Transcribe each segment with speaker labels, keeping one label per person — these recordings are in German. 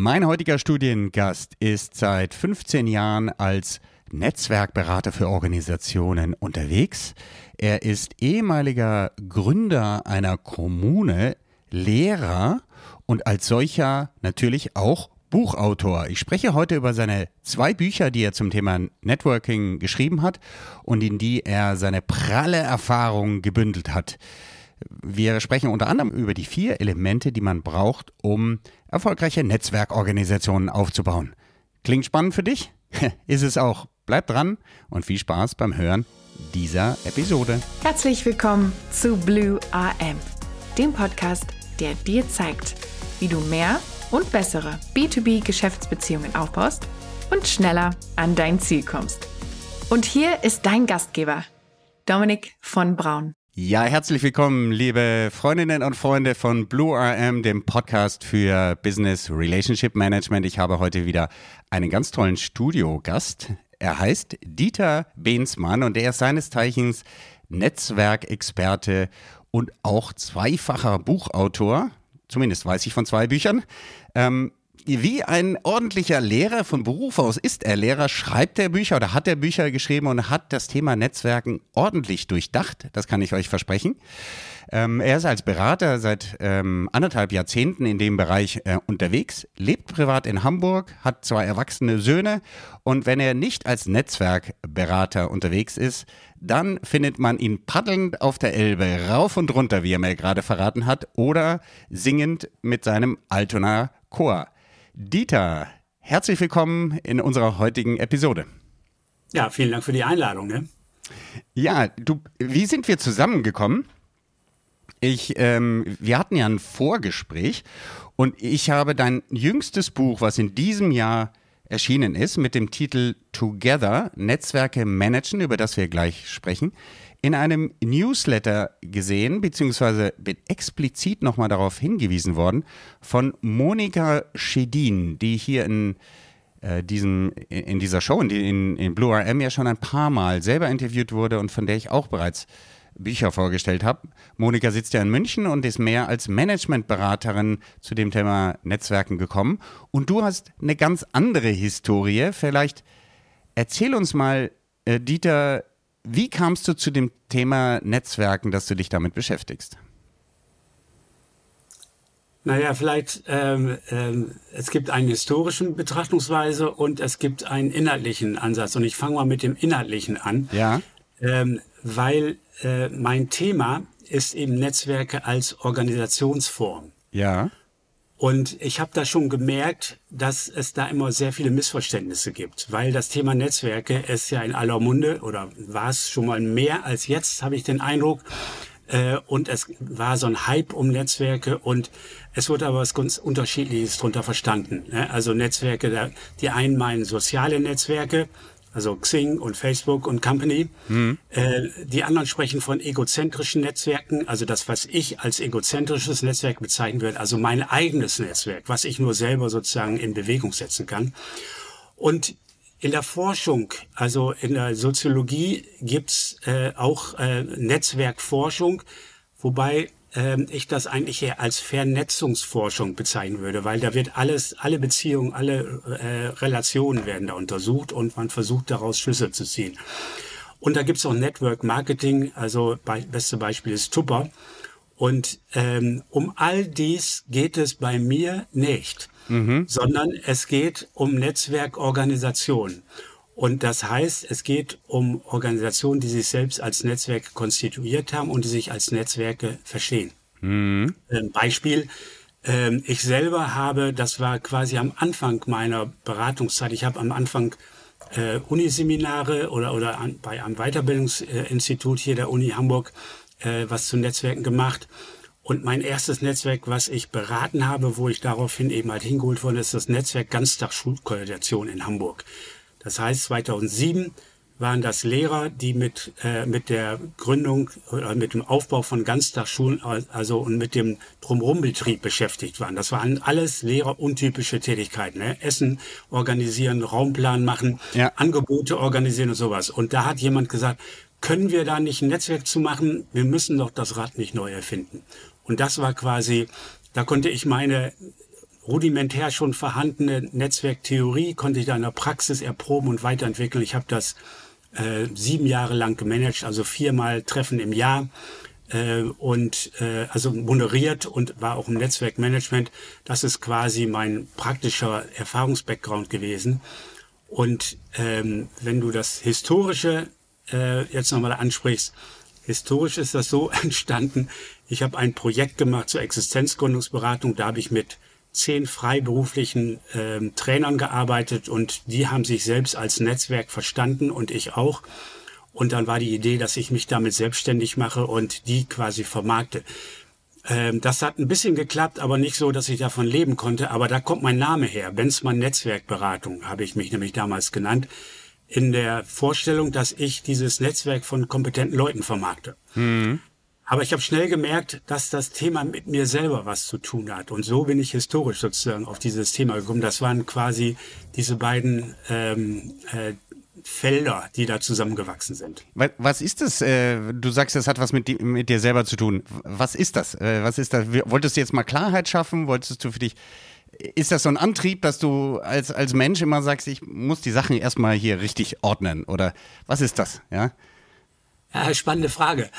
Speaker 1: Mein heutiger Studiengast ist seit 15 Jahren als Netzwerkberater für Organisationen unterwegs. Er ist ehemaliger Gründer einer Kommune, Lehrer und als solcher natürlich auch Buchautor. Ich spreche heute über seine zwei Bücher, die er zum Thema Networking geschrieben hat und in die er seine pralle Erfahrung gebündelt hat. Wir sprechen unter anderem über die vier Elemente, die man braucht, um erfolgreiche Netzwerkorganisationen aufzubauen. Klingt spannend für dich? Ist es auch. Bleib dran und viel Spaß beim Hören dieser Episode.
Speaker 2: Herzlich willkommen zu Blue AM, dem Podcast, der dir zeigt, wie du mehr und bessere B2B-Geschäftsbeziehungen aufbaust und schneller an dein Ziel kommst. Und hier ist dein Gastgeber, Dominik von Braun.
Speaker 1: Ja, herzlich willkommen, liebe Freundinnen und Freunde von Blue RM, dem Podcast für Business Relationship Management. Ich habe heute wieder einen ganz tollen Studiogast. Er heißt Dieter Behnsmann und er ist seines Zeichens Netzwerkexperte und auch zweifacher Buchautor. Zumindest weiß ich von zwei Büchern. Ähm, wie ein ordentlicher Lehrer von Beruf aus ist er Lehrer, schreibt er Bücher oder hat er Bücher geschrieben und hat das Thema Netzwerken ordentlich durchdacht. Das kann ich euch versprechen. Ähm, er ist als Berater seit ähm, anderthalb Jahrzehnten in dem Bereich äh, unterwegs, lebt privat in Hamburg, hat zwei erwachsene Söhne und wenn er nicht als Netzwerkberater unterwegs ist, dann findet man ihn paddelnd auf der Elbe, rauf und runter, wie er mir gerade verraten hat, oder singend mit seinem Altona Chor. Dieter, herzlich willkommen in unserer heutigen Episode.
Speaker 3: Ja, vielen Dank für die Einladung. Ne?
Speaker 1: Ja, du, wie sind wir zusammengekommen? Ich, ähm, wir hatten ja ein Vorgespräch und ich habe dein jüngstes Buch, was in diesem Jahr erschienen ist, mit dem Titel Together Netzwerke managen, über das wir gleich sprechen, in einem Newsletter gesehen, beziehungsweise bin explizit nochmal darauf hingewiesen worden, von Monika Schedin, die hier in, äh, diesem, in dieser Show, in, in, Blue RM ja schon ein paar Mal selber interviewt wurde und von der ich auch bereits Bücher vorgestellt habe. Monika sitzt ja in München und ist mehr als Managementberaterin zu dem Thema Netzwerken gekommen. Und du hast eine ganz andere Historie. Vielleicht erzähl uns mal, äh, Dieter, wie kamst du zu dem Thema Netzwerken, dass du dich damit beschäftigst?
Speaker 3: Naja, vielleicht, ähm, ähm, es gibt einen historischen Betrachtungsweise und es gibt einen inhaltlichen Ansatz. Und ich fange mal mit dem inhaltlichen an.
Speaker 1: Ja.
Speaker 3: Ähm, weil äh, mein Thema ist eben Netzwerke als Organisationsform.
Speaker 1: Ja.
Speaker 3: Und ich habe da schon gemerkt, dass es da immer sehr viele Missverständnisse gibt, weil das Thema Netzwerke ist ja in aller Munde oder war es schon mal mehr als jetzt, habe ich den Eindruck. Äh, und es war so ein Hype um Netzwerke und es wurde aber was ganz Unterschiedliches drunter verstanden. Ne? Also Netzwerke, die einen meinen soziale Netzwerke, also Xing und Facebook und Company. Mhm. Äh, die anderen sprechen von egozentrischen Netzwerken, also das, was ich als egozentrisches Netzwerk bezeichnen würde, also mein eigenes Netzwerk, was ich nur selber sozusagen in Bewegung setzen kann. Und in der Forschung, also in der Soziologie, gibt's äh, auch äh, Netzwerkforschung, wobei ich das eigentlich eher als Vernetzungsforschung bezeichnen würde, weil da wird alles, alle Beziehungen, alle äh, Relationen werden da untersucht und man versucht daraus Schlüsse zu ziehen. Und da gibt's auch Network Marketing, also bei, beste Beispiel ist Tupper. Und ähm, um all dies geht es bei mir nicht, mhm. sondern es geht um Netzwerkorganisation. Und das heißt, es geht um Organisationen, die sich selbst als Netzwerke konstituiert haben und die sich als Netzwerke verstehen. Mhm. Ein Beispiel. Ähm, ich selber habe, das war quasi am Anfang meiner Beratungszeit, ich habe am Anfang äh, Uniseminare oder, oder an, bei einem Weiterbildungsinstitut hier der Uni Hamburg äh, was zu Netzwerken gemacht. Und mein erstes Netzwerk, was ich beraten habe, wo ich daraufhin eben halt hingeholt wurde, ist das Netzwerk Ganztagsschulkoordination in Hamburg. Das heißt, 2007 waren das Lehrer, die mit, äh, mit der Gründung oder mit dem Aufbau von Ganztagsschulen, also und mit dem Drumrumbetrieb beschäftigt waren. Das waren alles lehreruntypische Tätigkeiten. Ne? Essen organisieren, Raumplan machen, ja. Angebote organisieren und sowas. Und da hat jemand gesagt, können wir da nicht ein Netzwerk zu machen? Wir müssen doch das Rad nicht neu erfinden. Und das war quasi, da konnte ich meine rudimentär schon vorhandene Netzwerktheorie konnte ich da in der Praxis erproben und weiterentwickeln. Ich habe das äh, sieben Jahre lang gemanagt, also viermal Treffen im Jahr äh, und äh, also moderiert und war auch im Netzwerkmanagement. Das ist quasi mein praktischer Erfahrungsbackground gewesen. Und ähm, wenn du das Historische äh, jetzt nochmal ansprichst, historisch ist das so entstanden. Ich habe ein Projekt gemacht zur Existenzgründungsberatung. Da habe ich mit zehn freiberuflichen ähm, Trainern gearbeitet und die haben sich selbst als Netzwerk verstanden und ich auch. Und dann war die Idee, dass ich mich damit selbstständig mache und die quasi vermarkte. Ähm, das hat ein bisschen geklappt, aber nicht so, dass ich davon leben konnte. Aber da kommt mein Name her. Benzmann Netzwerkberatung habe ich mich nämlich damals genannt. In der Vorstellung, dass ich dieses Netzwerk von kompetenten Leuten vermarkte. Mhm. Aber ich habe schnell gemerkt, dass das Thema mit mir selber was zu tun hat. Und so bin ich historisch sozusagen auf dieses Thema gekommen. Das waren quasi diese beiden ähm, äh, Felder, die da zusammengewachsen sind.
Speaker 1: Was ist das? Äh, du sagst, das hat was mit, mit dir selber zu tun. Was ist das? Äh, was ist das? Wolltest du jetzt mal Klarheit schaffen? Wolltest du für dich ist das so ein Antrieb, dass du als, als Mensch immer sagst, ich muss die Sachen erstmal hier richtig ordnen? Oder was ist das? Ja,
Speaker 3: ja spannende Frage.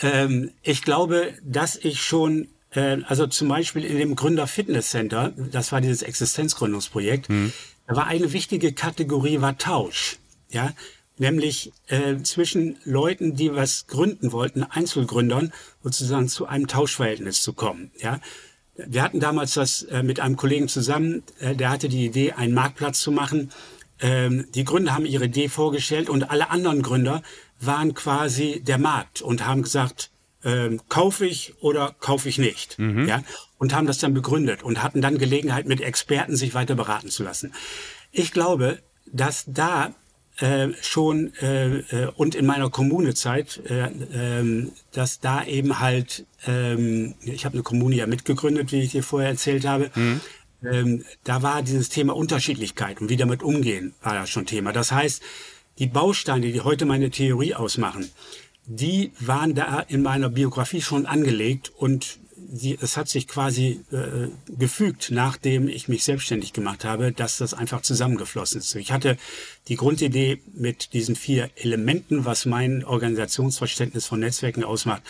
Speaker 3: Ähm, ich glaube, dass ich schon, äh, also zum Beispiel in dem Gründer Fitness Center, das war dieses Existenzgründungsprojekt, mhm. da war eine wichtige Kategorie war Tausch ja, nämlich äh, zwischen Leuten, die was gründen wollten, Einzelgründern, sozusagen zu einem Tauschverhältnis zu kommen. Ja, wir hatten damals das äh, mit einem Kollegen zusammen, äh, der hatte die Idee, einen Marktplatz zu machen. Ähm, die Gründer haben ihre Idee vorgestellt und alle anderen Gründer waren quasi der Markt und haben gesagt, ähm, kaufe ich oder kaufe ich nicht, mhm. ja, und haben das dann begründet und hatten dann Gelegenheit, mit Experten sich weiter beraten zu lassen. Ich glaube, dass da äh, schon äh, äh, und in meiner Kommunezeit, äh, äh, dass da eben halt, äh, ich habe eine Kommune ja mitgegründet, wie ich dir vorher erzählt habe, mhm. ähm, da war dieses Thema Unterschiedlichkeit und wie damit umgehen, war da schon Thema. Das heißt, die Bausteine, die heute meine Theorie ausmachen, die waren da in meiner Biografie schon angelegt und die, es hat sich quasi äh, gefügt, nachdem ich mich selbstständig gemacht habe, dass das einfach zusammengeflossen ist. Ich hatte die Grundidee mit diesen vier Elementen, was mein Organisationsverständnis von Netzwerken ausmacht,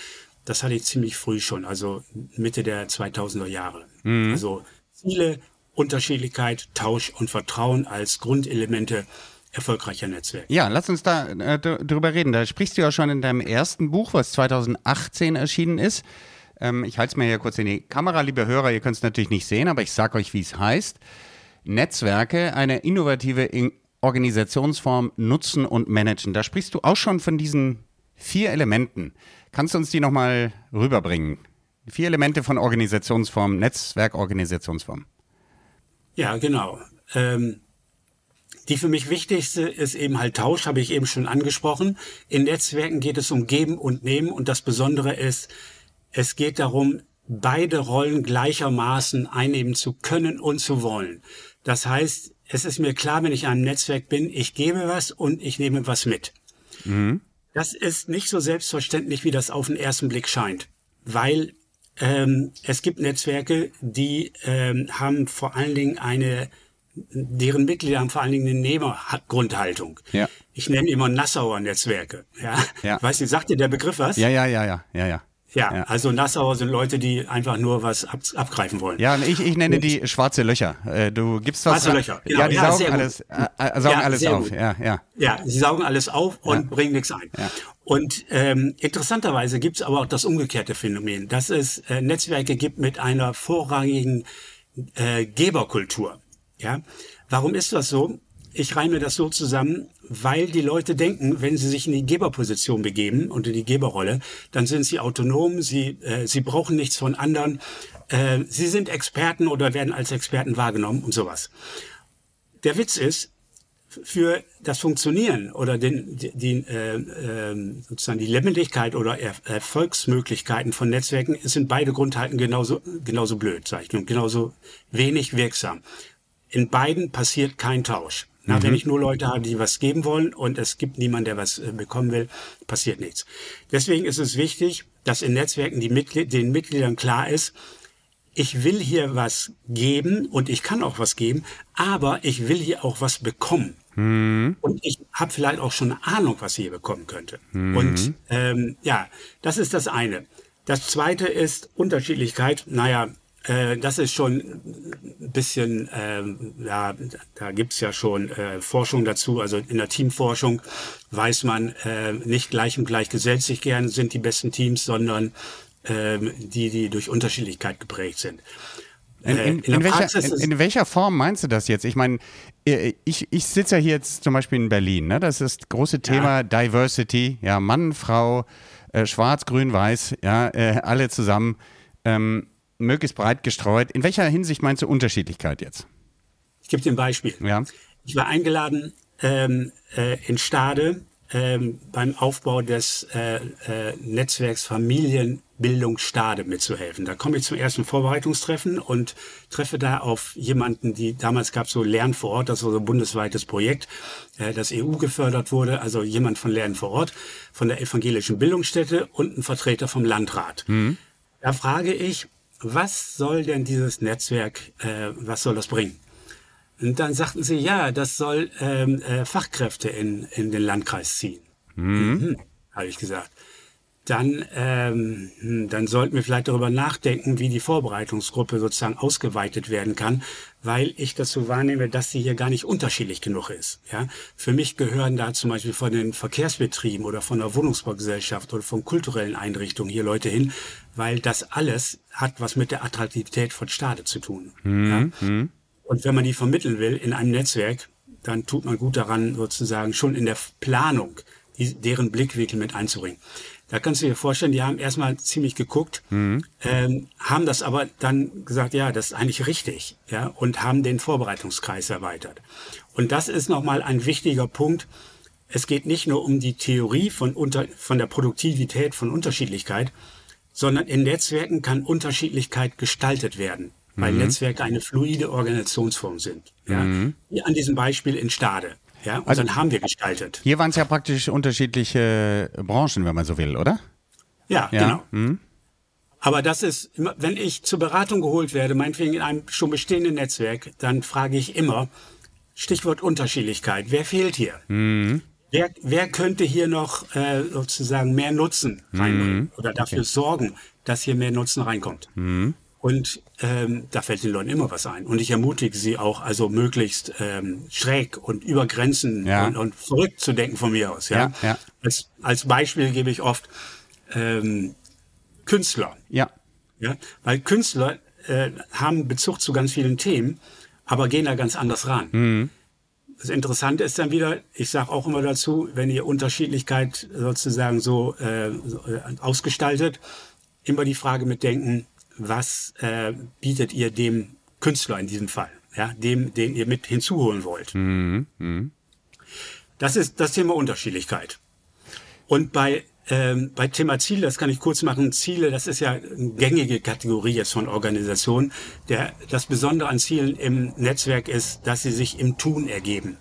Speaker 3: das hatte ich ziemlich früh schon, also Mitte der 2000er Jahre. Mhm. Also Ziele, Unterschiedlichkeit, Tausch und Vertrauen als Grundelemente erfolgreicher Netzwerke.
Speaker 1: Ja, lass uns da äh, drüber reden. Da sprichst du ja schon in deinem ersten Buch, was 2018 erschienen ist. Ähm, ich halte es mir hier kurz in die Kamera, liebe Hörer, ihr könnt es natürlich nicht sehen, aber ich sage euch, wie es heißt. Netzwerke, eine innovative Organisationsform nutzen und managen. Da sprichst du auch schon von diesen vier Elementen. Kannst du uns die nochmal rüberbringen? Vier Elemente von Organisationsform, Netzwerkorganisationsform.
Speaker 3: Ja, genau. Ähm, die für mich wichtigste ist eben halt Tausch, habe ich eben schon angesprochen. In Netzwerken geht es um Geben und Nehmen und das Besondere ist, es geht darum, beide Rollen gleichermaßen einnehmen zu können und zu wollen. Das heißt, es ist mir klar, wenn ich in einem Netzwerk bin, ich gebe was und ich nehme was mit. Mhm. Das ist nicht so selbstverständlich, wie das auf den ersten Blick scheint, weil ähm, es gibt Netzwerke, die ähm, haben vor allen Dingen eine, deren Mitglieder haben vor allen Dingen eine Nehmergrundhaltung. Ja. Ich nenne immer Nassauer Netzwerke. Ja. ja. Weißt du, sagt dir der Begriff was?
Speaker 1: Ja, ja, ja, ja, ja, ja.
Speaker 3: Ja, ja, also Nassauer sind Leute, die einfach nur was ab, abgreifen wollen.
Speaker 1: Ja, ich, ich nenne die schwarze Löcher. Äh, du gibst was.
Speaker 3: Schwarze Löcher,
Speaker 1: genau. Ja, die ja, saugen alles, äh, äh, saugen ja, alles auf. Ja, ja.
Speaker 3: ja, sie saugen alles auf und bringen nichts ein. Ja. Und ähm, interessanterweise gibt es aber auch das umgekehrte Phänomen, dass es äh, Netzwerke gibt mit einer vorrangigen äh, Geberkultur. Ja, warum ist das so? Ich reime das so zusammen, weil die Leute denken, wenn sie sich in die Geberposition begeben und in die Geberrolle, dann sind sie autonom, sie, äh, sie brauchen nichts von anderen, äh, sie sind Experten oder werden als Experten wahrgenommen und sowas. Der Witz ist, für das Funktionieren oder den, die, äh, äh, sozusagen die Lebendigkeit oder er Erfolgsmöglichkeiten von Netzwerken sind beide Grundhalten genauso, genauso blöd, sag ich, und genauso wenig wirksam. In beiden passiert kein Tausch. Na, mhm. wenn ich nur Leute habe, die was geben wollen und es gibt niemanden, der was äh, bekommen will, passiert nichts. Deswegen ist es wichtig, dass in Netzwerken die Mitglied, den Mitgliedern klar ist, ich will hier was geben und ich kann auch was geben, aber ich will hier auch was bekommen. Mhm. Und ich habe vielleicht auch schon eine Ahnung, was ich hier bekommen könnte. Mhm. Und ähm, ja, das ist das eine. Das zweite ist Unterschiedlichkeit. Naja, äh, das ist schon ein bisschen, äh, ja, da gibt's ja schon äh, Forschung dazu. Also in der Teamforschung weiß man, äh, nicht gleich und gleich gesellt sich gern sind die besten Teams, sondern ähm, die, die durch Unterschiedlichkeit geprägt sind.
Speaker 1: In, in, äh, in, welcher, in, in, welcher, Form meinst du das jetzt? Ich meine, äh, ich, ich sitze ja hier jetzt zum Beispiel in Berlin. Ne? Das ist das große Thema ja. Diversity. Ja, Mann, Frau, äh, Schwarz, Grün, Weiß, ja, äh, alle zusammen, ähm, möglichst breit gestreut. In welcher Hinsicht meinst du Unterschiedlichkeit jetzt?
Speaker 3: Ich gebe dir ein Beispiel. Ja. Ich war eingeladen ähm, äh, in Stade ähm, beim Aufbau des äh, äh, Netzwerks Familienbildung Stade mitzuhelfen. Da komme ich zum ersten Vorbereitungstreffen und treffe da auf jemanden, die damals gab so Lernen vor Ort, das war so ein bundesweites Projekt, äh, das EU gefördert wurde, also jemand von Lernen vor Ort, von der evangelischen Bildungsstätte und ein Vertreter vom Landrat. Mhm. Da frage ich, was soll denn dieses Netzwerk, äh, was soll das bringen? Und dann sagten sie, ja, das soll ähm, äh, Fachkräfte in, in den Landkreis ziehen. Mhm. Mhm, Habe ich gesagt. Dann, ähm, hm, dann sollten wir vielleicht darüber nachdenken, wie die Vorbereitungsgruppe sozusagen ausgeweitet werden kann, weil ich das so wahrnehme, dass sie hier gar nicht unterschiedlich genug ist. Ja? Für mich gehören da zum Beispiel von den Verkehrsbetrieben oder von der Wohnungsbaugesellschaft oder von kulturellen Einrichtungen hier Leute hin, weil das alles hat was mit der Attraktivität von Stade zu tun. Mhm. Ja? Mhm. Und wenn man die vermitteln will in einem Netzwerk, dann tut man gut daran, sozusagen schon in der Planung deren Blickwinkel mit einzubringen. Da kannst du dir vorstellen, die haben erstmal ziemlich geguckt, mhm. ähm, haben das aber dann gesagt, ja, das ist eigentlich richtig, ja, und haben den Vorbereitungskreis erweitert. Und das ist nochmal ein wichtiger Punkt. Es geht nicht nur um die Theorie von, unter, von der Produktivität von Unterschiedlichkeit, sondern in Netzwerken kann Unterschiedlichkeit gestaltet werden weil mhm. Netzwerke eine fluide Organisationsform sind. Ja? Mhm. Wie an diesem Beispiel in Stade. Ja? Und also, dann haben wir gestaltet.
Speaker 1: Hier waren es ja praktisch unterschiedliche Branchen, wenn man so will, oder?
Speaker 3: Ja, ja. genau. Mhm. Aber das ist, wenn ich zur Beratung geholt werde, meinetwegen in einem schon bestehenden Netzwerk, dann frage ich immer, Stichwort Unterschiedlichkeit, wer fehlt hier? Mhm. Wer, wer könnte hier noch äh, sozusagen mehr Nutzen reinbringen mhm. oder dafür okay. sorgen, dass hier mehr Nutzen reinkommt? Mhm. Und ähm, da fällt den Leuten immer was ein. Und ich ermutige sie auch, also möglichst ähm, schräg und über Grenzen ja. und, und verrückt zu denken von mir aus. Ja? ja, ja. Als, als Beispiel gebe ich oft ähm, Künstler. Ja. ja. Weil Künstler äh, haben Bezug zu ganz vielen Themen, aber gehen da ganz anders ran. Mhm. Das Interessante ist dann wieder, ich sage auch immer dazu, wenn ihr Unterschiedlichkeit sozusagen so, äh, so äh, ausgestaltet, immer die Frage mitdenken, was äh, bietet ihr dem Künstler in diesem Fall, ja, dem, den ihr mit hinzuholen wollt. Mhm. Mhm. Das ist das Thema Unterschiedlichkeit. Und bei ähm, bei Thema Ziele, das kann ich kurz machen, Ziele, das ist ja eine gängige Kategorie jetzt von Organisationen. Der, das Besondere an Zielen im Netzwerk ist, dass sie sich im Tun ergeben.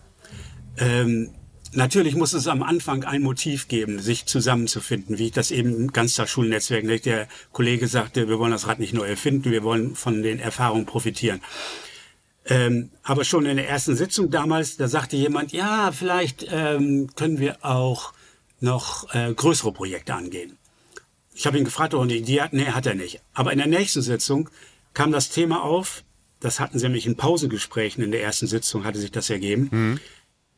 Speaker 3: Ähm, Natürlich muss es am Anfang ein Motiv geben, sich zusammenzufinden, wie ich das eben im Ganztagsschulnetzwerk, der Kollege sagte, wir wollen das Rad nicht neu erfinden, wir wollen von den Erfahrungen profitieren. Ähm, aber schon in der ersten Sitzung damals, da sagte jemand, ja, vielleicht ähm, können wir auch noch äh, größere Projekte angehen. Ich habe ihn gefragt, ob er eine Idee hat. Nee, hat er nicht. Aber in der nächsten Sitzung kam das Thema auf, das hatten sie nämlich in Pausegesprächen in der ersten Sitzung, hatte sich das ergeben. Mhm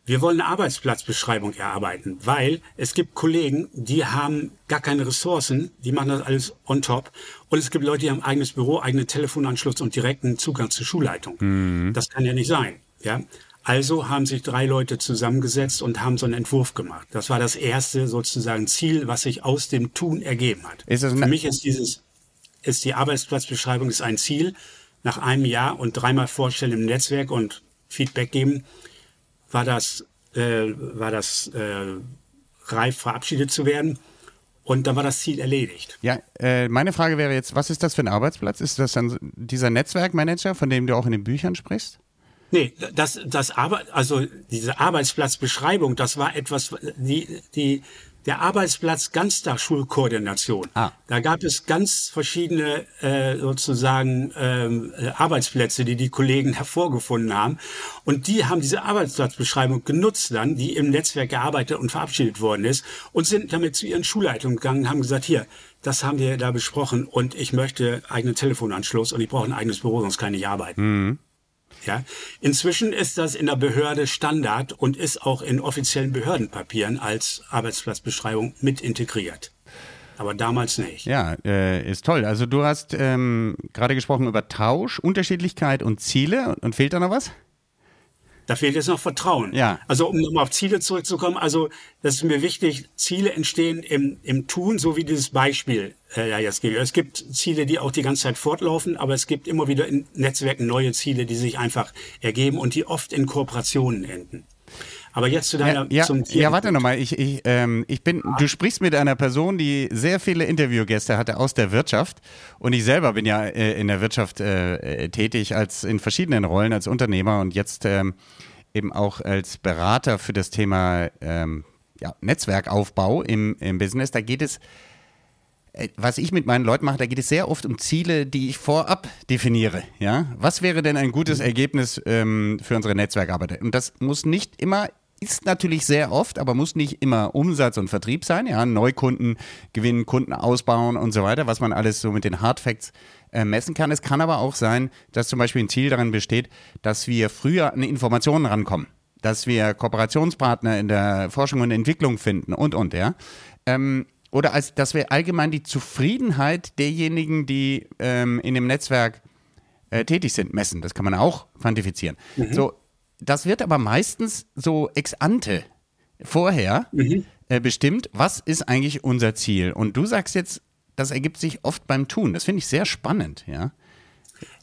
Speaker 3: wir wollen eine Arbeitsplatzbeschreibung erarbeiten, weil es gibt Kollegen, die haben gar keine Ressourcen, die machen das alles on top. Und es gibt Leute, die haben eigenes Büro, eigenen Telefonanschluss und direkten Zugang zur Schulleitung. Mhm. Das kann ja nicht sein. Ja? Also haben sich drei Leute zusammengesetzt und haben so einen Entwurf gemacht. Das war das erste sozusagen Ziel, was sich aus dem Tun ergeben hat. Für mich ist dieses, ist die Arbeitsplatzbeschreibung ist ein Ziel. Nach einem Jahr und dreimal vorstellen im Netzwerk und Feedback geben, war das, äh, war das äh, reif verabschiedet zu werden. Und dann war das Ziel erledigt.
Speaker 1: Ja, äh, meine Frage wäre jetzt, was ist das für ein Arbeitsplatz? Ist das dann dieser Netzwerkmanager, von dem du auch in den Büchern sprichst?
Speaker 3: Nee, das, das Arbeit, also diese Arbeitsplatzbeschreibung, das war etwas, die, die, der Arbeitsplatz Ganztagsschulkoordination. Ah. Da gab es ganz verschiedene äh, sozusagen ähm, äh, Arbeitsplätze, die die Kollegen hervorgefunden haben. Und die haben diese Arbeitsplatzbeschreibung genutzt dann, die im Netzwerk gearbeitet und verabschiedet worden ist und sind damit zu ihren Schulleitungen gegangen und haben gesagt, hier, das haben wir da besprochen und ich möchte eigenen Telefonanschluss und ich brauche ein eigenes Büro, sonst kann ich arbeiten. Mhm. Ja, inzwischen ist das in der Behörde Standard und ist auch in offiziellen Behördenpapieren als Arbeitsplatzbeschreibung mit integriert. Aber damals nicht.
Speaker 1: Ja, äh, ist toll. Also du hast ähm, gerade gesprochen über Tausch, Unterschiedlichkeit und Ziele. Und fehlt da noch was?
Speaker 3: Da fehlt jetzt noch Vertrauen. Ja. Also um nochmal auf Ziele zurückzukommen, also das ist mir wichtig, Ziele entstehen im, im Tun, so wie dieses Beispiel äh, ja jetzt. Es gibt Ziele, die auch die ganze Zeit fortlaufen, aber es gibt immer wieder in Netzwerken neue Ziele, die sich einfach ergeben und die oft in Kooperationen enden. Aber jetzt zu deiner
Speaker 1: ja, zum Ja, warte nochmal. Ich, ich, ähm, ich bin, du sprichst mit einer Person, die sehr viele Interviewgäste hatte aus der Wirtschaft. Und ich selber bin ja äh, in der Wirtschaft äh, äh tätig als in verschiedenen Rollen als Unternehmer und jetzt ähm, eben auch als Berater für das Thema ähm, ja, Netzwerkaufbau im, im Business. Da geht es, was ich mit meinen Leuten mache, da geht es sehr oft um Ziele, die ich vorab definiere. Ja? Was wäre denn ein gutes Ergebnis ähm, für unsere Netzwerkarbeiter? Und das muss nicht immer ist natürlich sehr oft, aber muss nicht immer Umsatz und Vertrieb sein. Ja, Neukunden gewinnen, Kunden ausbauen und so weiter, was man alles so mit den Hardfacts äh, messen kann. Es kann aber auch sein, dass zum Beispiel ein Ziel darin besteht, dass wir früher an Informationen rankommen, dass wir Kooperationspartner in der Forschung und Entwicklung finden und und ja. Ähm, oder als, dass wir allgemein die Zufriedenheit derjenigen, die ähm, in dem Netzwerk äh, tätig sind, messen. Das kann man auch quantifizieren. Mhm. So, das wird aber meistens so ex ante vorher mhm. äh, bestimmt, was ist eigentlich unser Ziel. Und du sagst jetzt, das ergibt sich oft beim Tun. Das finde ich sehr spannend, ja.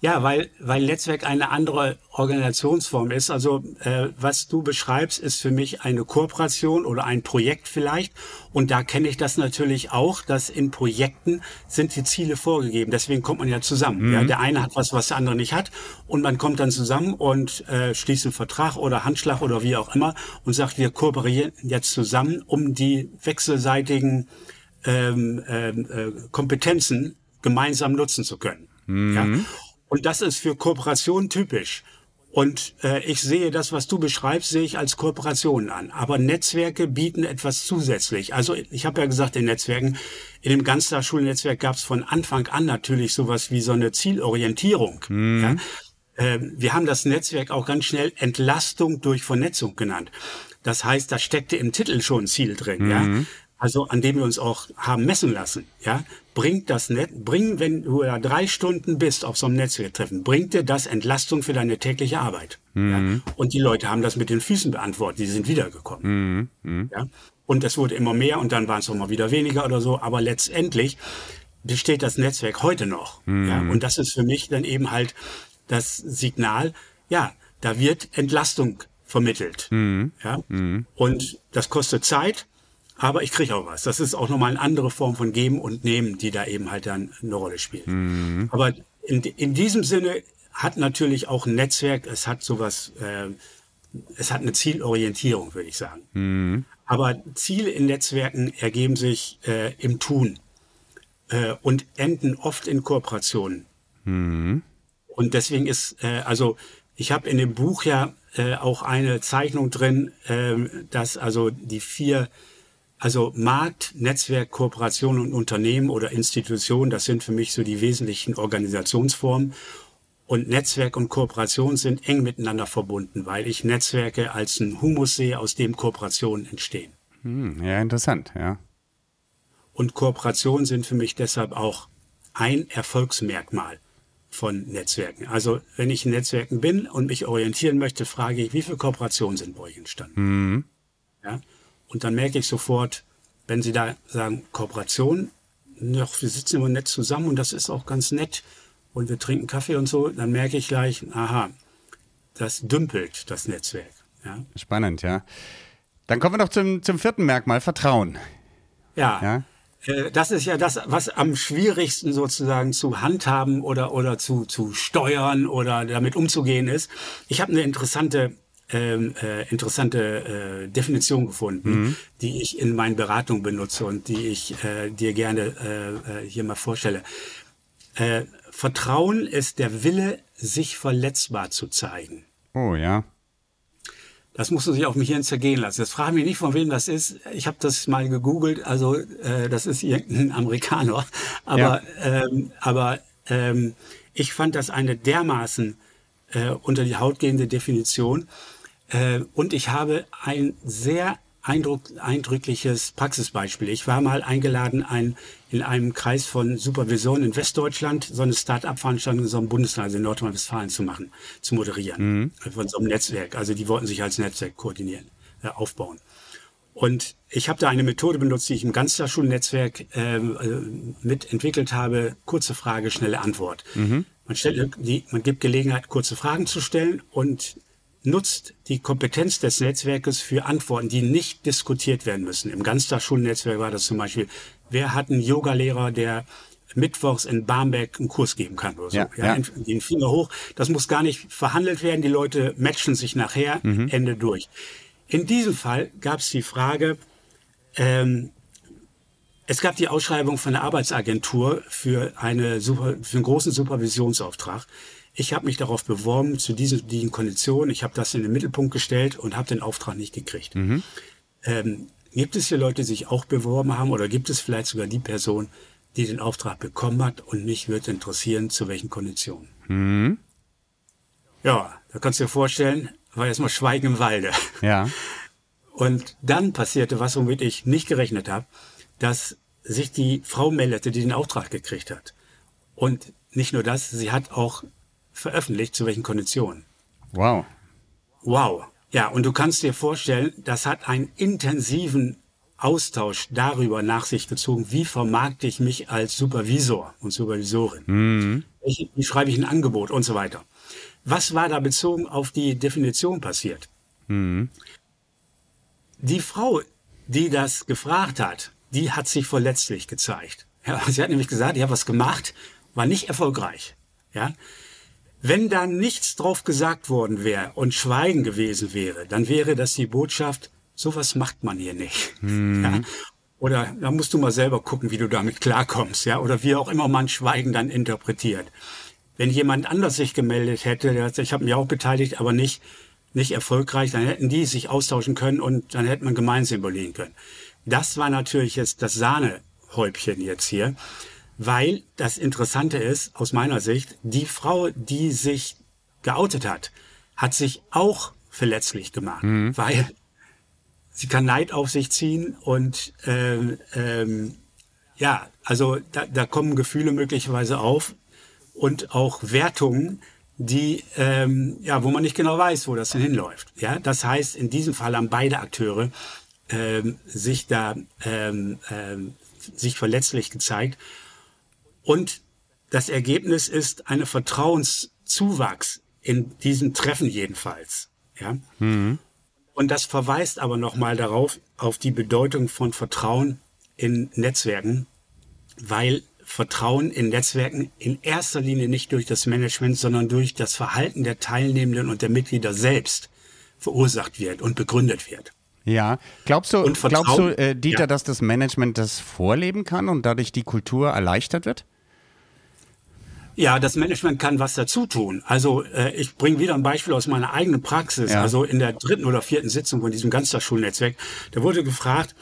Speaker 3: Ja, weil, weil Netzwerk eine andere Organisationsform ist. Also äh, was du beschreibst, ist für mich eine Kooperation oder ein Projekt vielleicht. Und da kenne ich das natürlich auch, dass in Projekten sind die Ziele vorgegeben. Deswegen kommt man ja zusammen. Mhm. Ja, der eine hat was, was der andere nicht hat. Und man kommt dann zusammen und äh, schließt einen Vertrag oder Handschlag oder wie auch immer und sagt, wir kooperieren jetzt zusammen, um die wechselseitigen ähm, ähm äh, Kompetenzen gemeinsam nutzen zu können. Mhm. Ja? Und das ist für Kooperation typisch. Und äh, ich sehe das, was du beschreibst, sehe ich als Kooperation an. Aber Netzwerke bieten etwas zusätzlich. Also ich habe ja gesagt, in Netzwerken, in dem Ganztagsschulnetzwerk gab es von Anfang an natürlich sowas wie so eine Zielorientierung. Mhm. Ja? Äh, wir haben das Netzwerk auch ganz schnell Entlastung durch Vernetzung genannt. Das heißt, da steckte im Titel schon ein Ziel drin. Mhm. Ja? Also an dem wir uns auch haben messen lassen, ja, bringt das Netz, bring, wenn du ja drei Stunden bist auf so einem Netzwerktreffen, bringt dir das Entlastung für deine tägliche Arbeit. Mhm. Ja? Und die Leute haben das mit den Füßen beantwortet, die sind wiedergekommen. Mhm. Mhm. Ja? Und es wurde immer mehr und dann waren es auch mal wieder weniger oder so, aber letztendlich besteht das Netzwerk heute noch. Ja? Mhm. Und das ist für mich dann eben halt das Signal, ja, da wird Entlastung vermittelt. Mhm. Ja? Mhm. Und das kostet Zeit, aber ich kriege auch was. Das ist auch nochmal eine andere Form von Geben und Nehmen, die da eben halt dann eine Rolle spielt. Mhm. Aber in, in diesem Sinne hat natürlich auch ein Netzwerk, es hat sowas, äh, es hat eine Zielorientierung, würde ich sagen. Mhm. Aber Ziele in Netzwerken ergeben sich äh, im Tun äh, und enden oft in Kooperationen. Mhm. Und deswegen ist, äh, also ich habe in dem Buch ja äh, auch eine Zeichnung drin, äh, dass also die vier also Markt, Netzwerk, Kooperation und Unternehmen oder Institutionen, das sind für mich so die wesentlichen Organisationsformen. Und Netzwerk und Kooperation sind eng miteinander verbunden, weil ich Netzwerke als einen Humus sehe, aus dem Kooperationen entstehen.
Speaker 1: Hm, ja, interessant, ja.
Speaker 3: Und Kooperationen sind für mich deshalb auch ein Erfolgsmerkmal von Netzwerken. Also wenn ich in Netzwerken bin und mich orientieren möchte, frage ich, wie viele Kooperationen sind bei euch entstanden? Mhm. Ja? Und dann merke ich sofort, wenn Sie da sagen, Kooperation, noch, wir sitzen immer nett zusammen und das ist auch ganz nett und wir trinken Kaffee und so, dann merke ich gleich, aha, das dümpelt das Netzwerk. Ja.
Speaker 1: Spannend, ja. Dann kommen wir noch zum, zum vierten Merkmal, Vertrauen.
Speaker 3: Ja. ja. Äh, das ist ja das, was am schwierigsten sozusagen zu handhaben oder, oder zu, zu steuern oder damit umzugehen ist. Ich habe eine interessante ähm, äh, interessante äh, Definition gefunden, mhm. die ich in meinen Beratungen benutze und die ich äh, dir gerne äh, äh hier mal vorstelle. Äh, Vertrauen ist der Wille, sich verletzbar zu zeigen.
Speaker 1: Oh ja.
Speaker 3: Das muss man sich auf mich Hirn zergehen lassen. Das frage mich nicht, von wem das ist. Ich habe das mal gegoogelt. Also das ist irgendein Amerikaner. Aber, ja. ähm, aber ähm, ich fand das eine dermaßen unter die Haut gehende Definition. Äh, und ich habe ein sehr Eindruck, eindrückliches Praxisbeispiel. Ich war mal eingeladen, ein, in einem Kreis von Supervision in Westdeutschland so eine Start-up-Veranstaltung in so einem Bundesland, also in Nordrhein-Westfalen zu machen, zu moderieren. Mhm. Von so einem Netzwerk. Also die wollten sich als Netzwerk koordinieren, äh, aufbauen. Und ich habe da eine Methode benutzt, die ich im Ganztagsschulnetzwerk äh, mitentwickelt habe. Kurze Frage, schnelle Antwort. Mhm. Man, stellt die, man gibt Gelegenheit, kurze Fragen zu stellen und nutzt die Kompetenz des Netzwerkes für Antworten, die nicht diskutiert werden müssen. Im Ganztagsschulnetzwerk war das zum Beispiel, wer hat einen Yogalehrer, der mittwochs in Barmbek einen Kurs geben kann oder so. Ja, ja, ja. Den Finger hoch. Das muss gar nicht verhandelt werden. Die Leute matchen sich nachher, mhm. Ende durch. In diesem Fall gab es die Frage, ähm, es gab die Ausschreibung von der Arbeitsagentur für, eine Super, für einen großen Supervisionsauftrag. Ich habe mich darauf beworben zu diesen, diesen Konditionen. Ich habe das in den Mittelpunkt gestellt und habe den Auftrag nicht gekriegt. Mhm. Ähm, gibt es hier Leute, die sich auch beworben haben oder gibt es vielleicht sogar die Person, die den Auftrag bekommen hat und mich würde interessieren, zu welchen Konditionen? Mhm. Ja, da kannst du dir vorstellen, war erstmal Schweigen im Walde.
Speaker 1: Ja.
Speaker 3: Und dann passierte was, womit ich nicht gerechnet habe, dass sich die Frau meldete, die den Auftrag gekriegt hat. Und nicht nur das, sie hat auch veröffentlicht, zu welchen Konditionen.
Speaker 1: Wow.
Speaker 3: Wow. Ja, und du kannst dir vorstellen, das hat einen intensiven Austausch darüber nach sich gezogen, wie vermarkte ich mich als Supervisor und Supervisorin. Mhm. Wie, wie schreibe ich ein Angebot und so weiter. Was war da bezogen auf die Definition passiert? Mhm. Die Frau, die das gefragt hat, die hat sich verletzlich gezeigt. Ja, sie hat nämlich gesagt, ich habe was gemacht, war nicht erfolgreich. Ja, wenn da nichts drauf gesagt worden wäre und Schweigen gewesen wäre, dann wäre das die Botschaft, sowas macht man hier nicht. Mhm. Ja? Oder da musst du mal selber gucken, wie du damit klarkommst, ja, oder wie auch immer man Schweigen dann interpretiert. Wenn jemand anders sich gemeldet hätte, der hat, ich habe mich auch beteiligt, aber nicht nicht erfolgreich, dann hätten die sich austauschen können und dann hätte man gemeinsam überlegen können. Das war natürlich jetzt das Sahnehäubchen jetzt hier weil das Interessante ist, aus meiner Sicht, die Frau, die sich geoutet hat, hat sich auch verletzlich gemacht, mhm. weil sie kann Neid auf sich ziehen und ähm, ähm, ja, also da, da kommen Gefühle möglicherweise auf und auch Wertungen, die ähm, ja, wo man nicht genau weiß, wo das denn hinläuft. Ja, das heißt, in diesem Fall haben beide Akteure ähm, sich da ähm, ähm, sich verletzlich gezeigt und das Ergebnis ist eine Vertrauenszuwachs in diesem Treffen jedenfalls. Ja? Mhm. Und das verweist aber nochmal darauf, auf die Bedeutung von Vertrauen in Netzwerken, weil Vertrauen in Netzwerken in erster Linie nicht durch das Management, sondern durch das Verhalten der Teilnehmenden und der Mitglieder selbst verursacht wird und begründet wird.
Speaker 1: Ja, glaubst du, glaubst du äh, Dieter, ja. dass das Management das vorleben kann und dadurch die Kultur erleichtert wird?
Speaker 3: Ja, das Management kann was dazu tun. Also äh, ich bringe wieder ein Beispiel aus meiner eigenen Praxis. Ja. Also in der dritten oder vierten Sitzung von diesem Ganztagsschulnetzwerk, da wurde gefragt,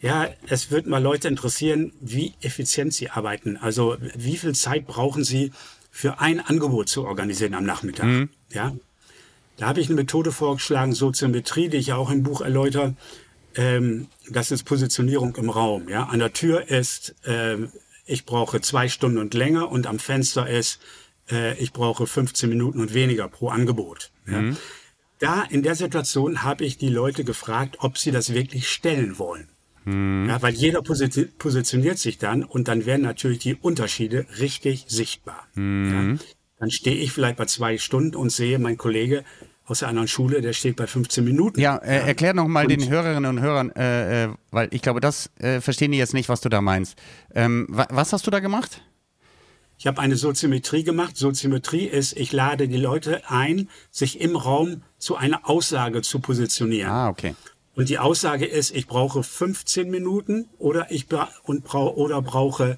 Speaker 3: ja, es wird mal Leute interessieren, wie effizient sie arbeiten. Also wie viel Zeit brauchen sie für ein Angebot zu organisieren am Nachmittag? Mhm. Ja, da habe ich eine Methode vorgeschlagen, Soziometrie, die ich auch im Buch erläutere. Ähm, das ist Positionierung im Raum. Ja, an der Tür ist ähm, ich brauche zwei Stunden und länger und am Fenster ist, äh, ich brauche 15 Minuten und weniger pro Angebot. Ja. Mhm. Da in der Situation habe ich die Leute gefragt, ob sie das wirklich stellen wollen. Mhm. Ja, weil jeder positioniert sich dann und dann werden natürlich die Unterschiede richtig sichtbar. Mhm. Ja. Dann stehe ich vielleicht bei zwei Stunden und sehe, mein Kollege aus der anderen Schule, der steht bei 15 Minuten.
Speaker 1: Ja, äh, erklär nochmal den Hörerinnen und Hörern, äh, äh, weil ich glaube, das äh, verstehen die jetzt nicht, was du da meinst. Ähm, wa was hast du da gemacht?
Speaker 3: Ich habe eine Soziometrie gemacht. Soziometrie ist, ich lade die Leute ein, sich im Raum zu einer Aussage zu positionieren.
Speaker 1: Ah, okay.
Speaker 3: Und die Aussage ist, ich brauche 15 Minuten oder ich bra und brau oder brauche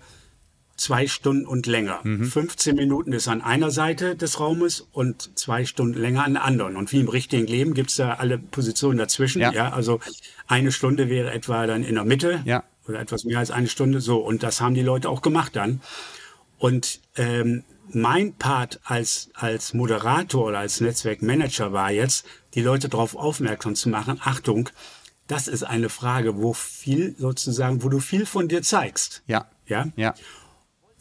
Speaker 3: zwei Stunden und länger. Mhm. 15 Minuten ist an einer Seite des Raumes und zwei Stunden länger an der anderen. Und wie im richtigen Leben gibt's da alle Positionen dazwischen. Ja. ja. also eine Stunde wäre etwa dann in der Mitte
Speaker 1: ja.
Speaker 3: oder etwas mehr als eine Stunde. So, und das haben die Leute auch gemacht dann. Und ähm, mein Part als, als Moderator oder als Netzwerkmanager war jetzt, die Leute darauf aufmerksam zu machen, Achtung, das ist eine Frage, wo viel sozusagen, wo du viel von dir zeigst.
Speaker 1: Ja.
Speaker 3: Ja.
Speaker 1: Ja.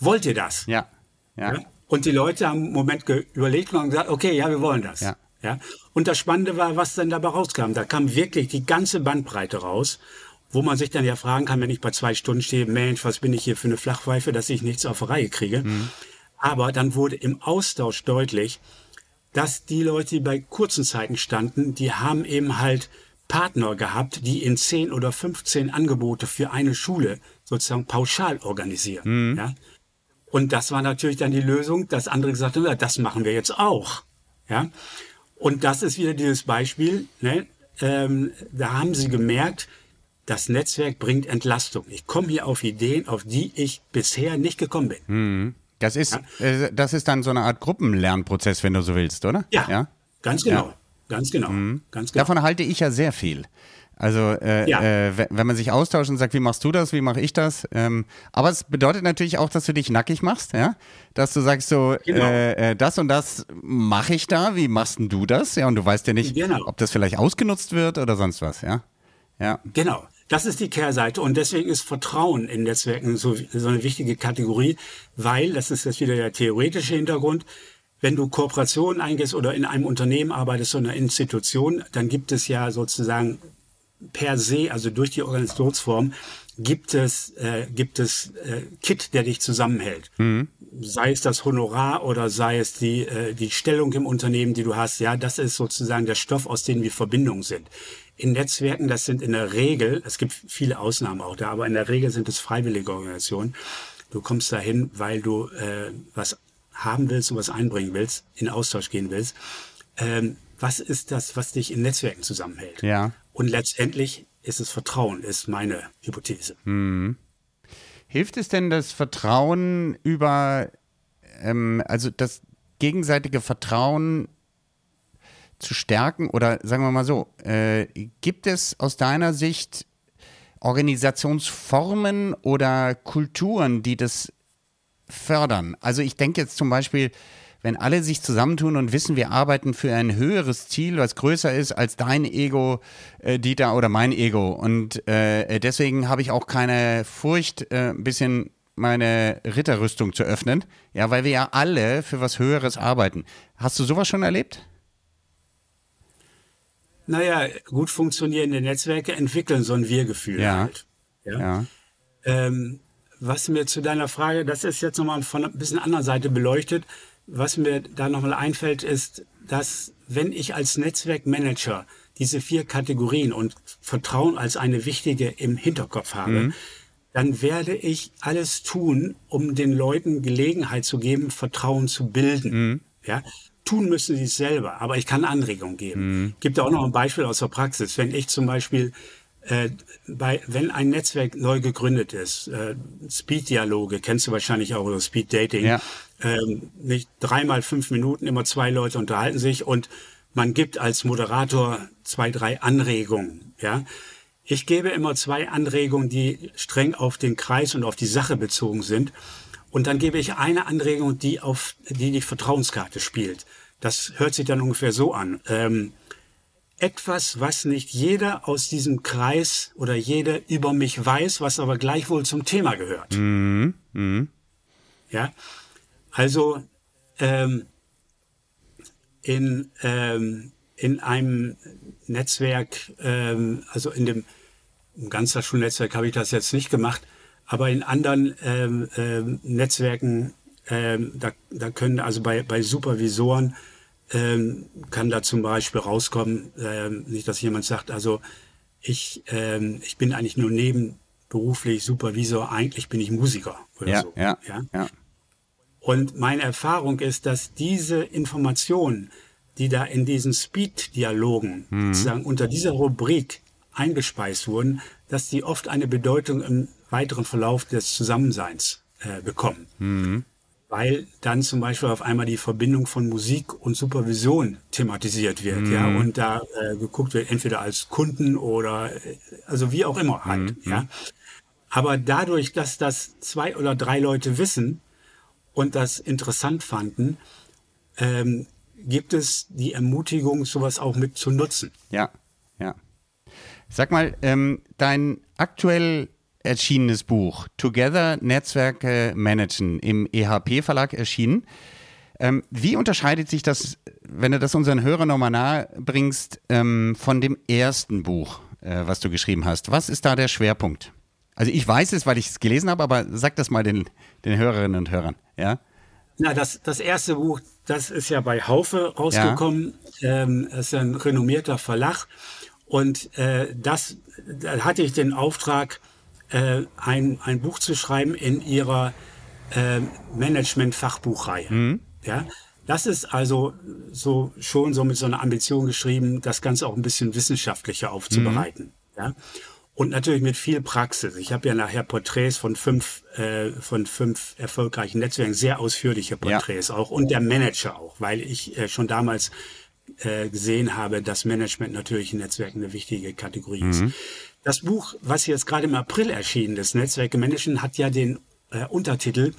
Speaker 3: Wollt ihr das?
Speaker 1: Ja. Ja. ja?
Speaker 3: Und die Leute haben einen Moment überlegt und gesagt, okay, ja, wir wollen das.
Speaker 1: Ja.
Speaker 3: Ja. Und das Spannende war, was dann dabei rauskam. Da kam wirklich die ganze Bandbreite raus, wo man sich dann ja fragen kann, wenn ich bei zwei Stunden stehe, Mensch, was bin ich hier für eine Flachpfeife, dass ich nichts auf die Reihe kriege. Mhm. Aber dann wurde im Austausch deutlich, dass die Leute, die bei kurzen Zeiten standen, die haben eben halt Partner gehabt, die in 10 oder 15 Angebote für eine Schule sozusagen pauschal organisieren. Mhm. Ja? Und das war natürlich dann die Lösung, dass andere gesagt haben, ja, das machen wir jetzt auch. Ja? Und das ist wieder dieses Beispiel, ne? ähm, da haben sie gemerkt, das Netzwerk bringt Entlastung. Ich komme hier auf Ideen, auf die ich bisher nicht gekommen bin.
Speaker 1: Mhm. Das ist, ja? äh, das ist dann so eine Art Gruppenlernprozess, wenn du so willst, oder?
Speaker 3: Ja, ja? ganz genau. Ja. Ganz genau. Mhm. ganz
Speaker 1: genau. Davon halte ich ja sehr viel. Also äh, ja. äh, wenn man sich austauscht und sagt, wie machst du das, wie mache ich das? Ähm, aber es bedeutet natürlich auch, dass du dich nackig machst, ja, dass du sagst so, genau. äh, äh das und das mache ich da, wie machst denn du das? Ja, und du weißt ja nicht, genau. ob das vielleicht ausgenutzt wird oder sonst was, ja. Ja.
Speaker 3: Genau. Das ist die Kehrseite und deswegen ist Vertrauen in Netzwerken so, so eine wichtige Kategorie, weil, das ist jetzt wieder der theoretische Hintergrund, wenn du Kooperationen eingehst oder in einem Unternehmen arbeitest oder einer Institution, dann gibt es ja sozusagen per se, also durch die Organisationsform, gibt es, äh, gibt es äh, Kit, der dich zusammenhält. Mhm. Sei es das Honorar oder sei es die, äh, die Stellung im Unternehmen, die du hast. Ja, das ist sozusagen der Stoff, aus dem wir Verbindungen sind. In Netzwerken, das sind in der Regel, es gibt viele Ausnahmen auch da, aber in der Regel sind es freiwillige Organisationen. Du kommst dahin, weil du äh, was haben willst und was einbringen willst, in Austausch gehen willst, ähm, was ist das, was dich in Netzwerken zusammenhält?
Speaker 1: Ja.
Speaker 3: Und letztendlich ist es Vertrauen, ist meine Hypothese.
Speaker 1: Mhm. Hilft es denn das Vertrauen über, ähm, also das gegenseitige Vertrauen zu stärken? Oder sagen wir mal so, äh, gibt es aus deiner Sicht Organisationsformen oder Kulturen, die das fördern. Also ich denke jetzt zum Beispiel, wenn alle sich zusammentun und wissen, wir arbeiten für ein höheres Ziel, was größer ist als dein Ego, äh, Dieter, oder mein Ego. Und äh, deswegen habe ich auch keine Furcht, äh, ein bisschen meine Ritterrüstung zu öffnen. Ja, weil wir ja alle für was Höheres arbeiten. Hast du sowas schon erlebt?
Speaker 3: Naja, gut funktionierende Netzwerke entwickeln so ein Wir-Gefühl
Speaker 1: ja.
Speaker 3: halt.
Speaker 1: Ja. ja.
Speaker 3: Ähm, was mir zu deiner Frage, das ist jetzt nochmal von ein bisschen anderer Seite beleuchtet, was mir da nochmal einfällt, ist, dass wenn ich als Netzwerkmanager diese vier Kategorien und Vertrauen als eine wichtige im Hinterkopf habe, mhm. dann werde ich alles tun, um den Leuten Gelegenheit zu geben, Vertrauen zu bilden. Mhm. Ja, tun müssen sie es selber, aber ich kann Anregungen geben. Mhm. Gibt auch noch ein Beispiel aus der Praxis. Wenn ich zum Beispiel äh, bei, wenn ein Netzwerk neu gegründet ist, äh, Speed-Dialoge kennst du wahrscheinlich auch oder Speed-Dating,
Speaker 1: ja.
Speaker 3: Ähm, nicht dreimal fünf Minuten, immer zwei Leute unterhalten sich und man gibt als Moderator zwei, drei Anregungen, ja. Ich gebe immer zwei Anregungen, die streng auf den Kreis und auf die Sache bezogen sind. Und dann gebe ich eine Anregung, die auf, die die Vertrauenskarte spielt. Das hört sich dann ungefähr so an. Ähm, etwas, was nicht jeder aus diesem Kreis oder jeder über mich weiß, was aber gleichwohl zum Thema gehört.
Speaker 1: Mhm. Mhm.
Speaker 3: Ja, also ähm, in, ähm, in einem Netzwerk, ähm, also in dem ganzen Schulnetzwerk habe ich das jetzt nicht gemacht, aber in anderen ähm, ähm, Netzwerken, ähm, da, da können also bei, bei Supervisoren ähm, kann da zum Beispiel rauskommen, ähm, nicht, dass jemand sagt, also ich, ähm, ich bin eigentlich nur nebenberuflich Supervisor, eigentlich bin ich Musiker oder
Speaker 1: ja,
Speaker 3: so.
Speaker 1: Ja, ja. ja.
Speaker 3: Und meine Erfahrung ist, dass diese Informationen, die da in diesen Speed-Dialogen mhm. sozusagen unter dieser Rubrik eingespeist wurden, dass die oft eine Bedeutung im weiteren Verlauf des Zusammenseins äh, bekommen. Mhm. Weil dann zum Beispiel auf einmal die Verbindung von Musik und Supervision thematisiert wird, mhm. ja, und da äh, geguckt wird, entweder als Kunden oder äh, also wie auch immer halt, mhm. ja. Aber dadurch, dass das zwei oder drei Leute wissen und das interessant fanden, ähm, gibt es die Ermutigung, sowas auch mit zu nutzen.
Speaker 1: Ja, ja. Sag mal, ähm, dein aktuell erschienenes Buch Together Netzwerke managen im EHP Verlag erschienen. Ähm, wie unterscheidet sich das, wenn du das unseren Hörern nochmal nahe bringst, ähm, von dem ersten Buch, äh, was du geschrieben hast? Was ist da der Schwerpunkt? Also ich weiß es, weil ich es gelesen habe, aber sag das mal den, den Hörerinnen und Hörern, ja?
Speaker 3: Na, das, das erste Buch, das ist ja bei Haufe rausgekommen. Ja. Ähm, das ist ein renommierter Verlag. Und äh, das, da hatte ich den Auftrag, äh, ein, ein Buch zu schreiben in ihrer äh, Management-Fachbuchreihe. Mhm. Ja, das ist also so schon so mit so einer Ambition geschrieben, das Ganze auch ein bisschen wissenschaftlicher aufzubereiten. Mhm. Ja. Und natürlich mit viel Praxis. Ich habe ja nachher Porträts von fünf, äh, von fünf erfolgreichen Netzwerken, sehr ausführliche Porträts ja. auch und der Manager auch, weil ich äh, schon damals äh, gesehen habe, dass Management natürlich in Netzwerken eine wichtige Kategorie ist. Mhm. Das Buch, was jetzt gerade im April erschienen ist, Netzwerke managen, hat ja den äh, Untertitel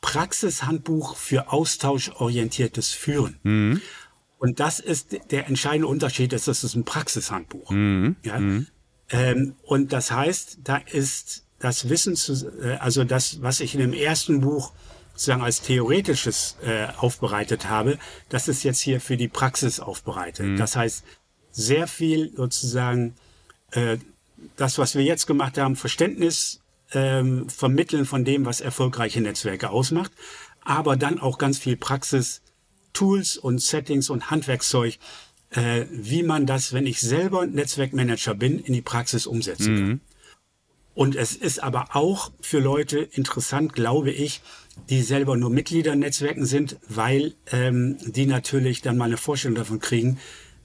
Speaker 3: Praxishandbuch für austauschorientiertes Führen. Mhm. Und das ist der entscheidende Unterschied, ist, das ist ein Praxishandbuch. Mhm. Ja? Ähm, und das heißt, da ist das Wissen zu, äh, also das, was ich in dem ersten Buch sozusagen als theoretisches äh, aufbereitet habe, das ist jetzt hier für die Praxis aufbereitet. Mhm. Das heißt, sehr viel sozusagen äh, das, was wir jetzt gemacht haben, Verständnis ähm, vermitteln von dem, was erfolgreiche Netzwerke ausmacht, aber dann auch ganz viel Praxis, Tools und Settings und Handwerkszeug, äh, wie man das, wenn ich selber Netzwerkmanager bin, in die Praxis umsetzen kann. Mhm. Und es ist aber auch für Leute interessant, glaube ich, die selber nur Mitglieder in Netzwerken sind, weil ähm, die natürlich dann mal eine Vorstellung davon kriegen,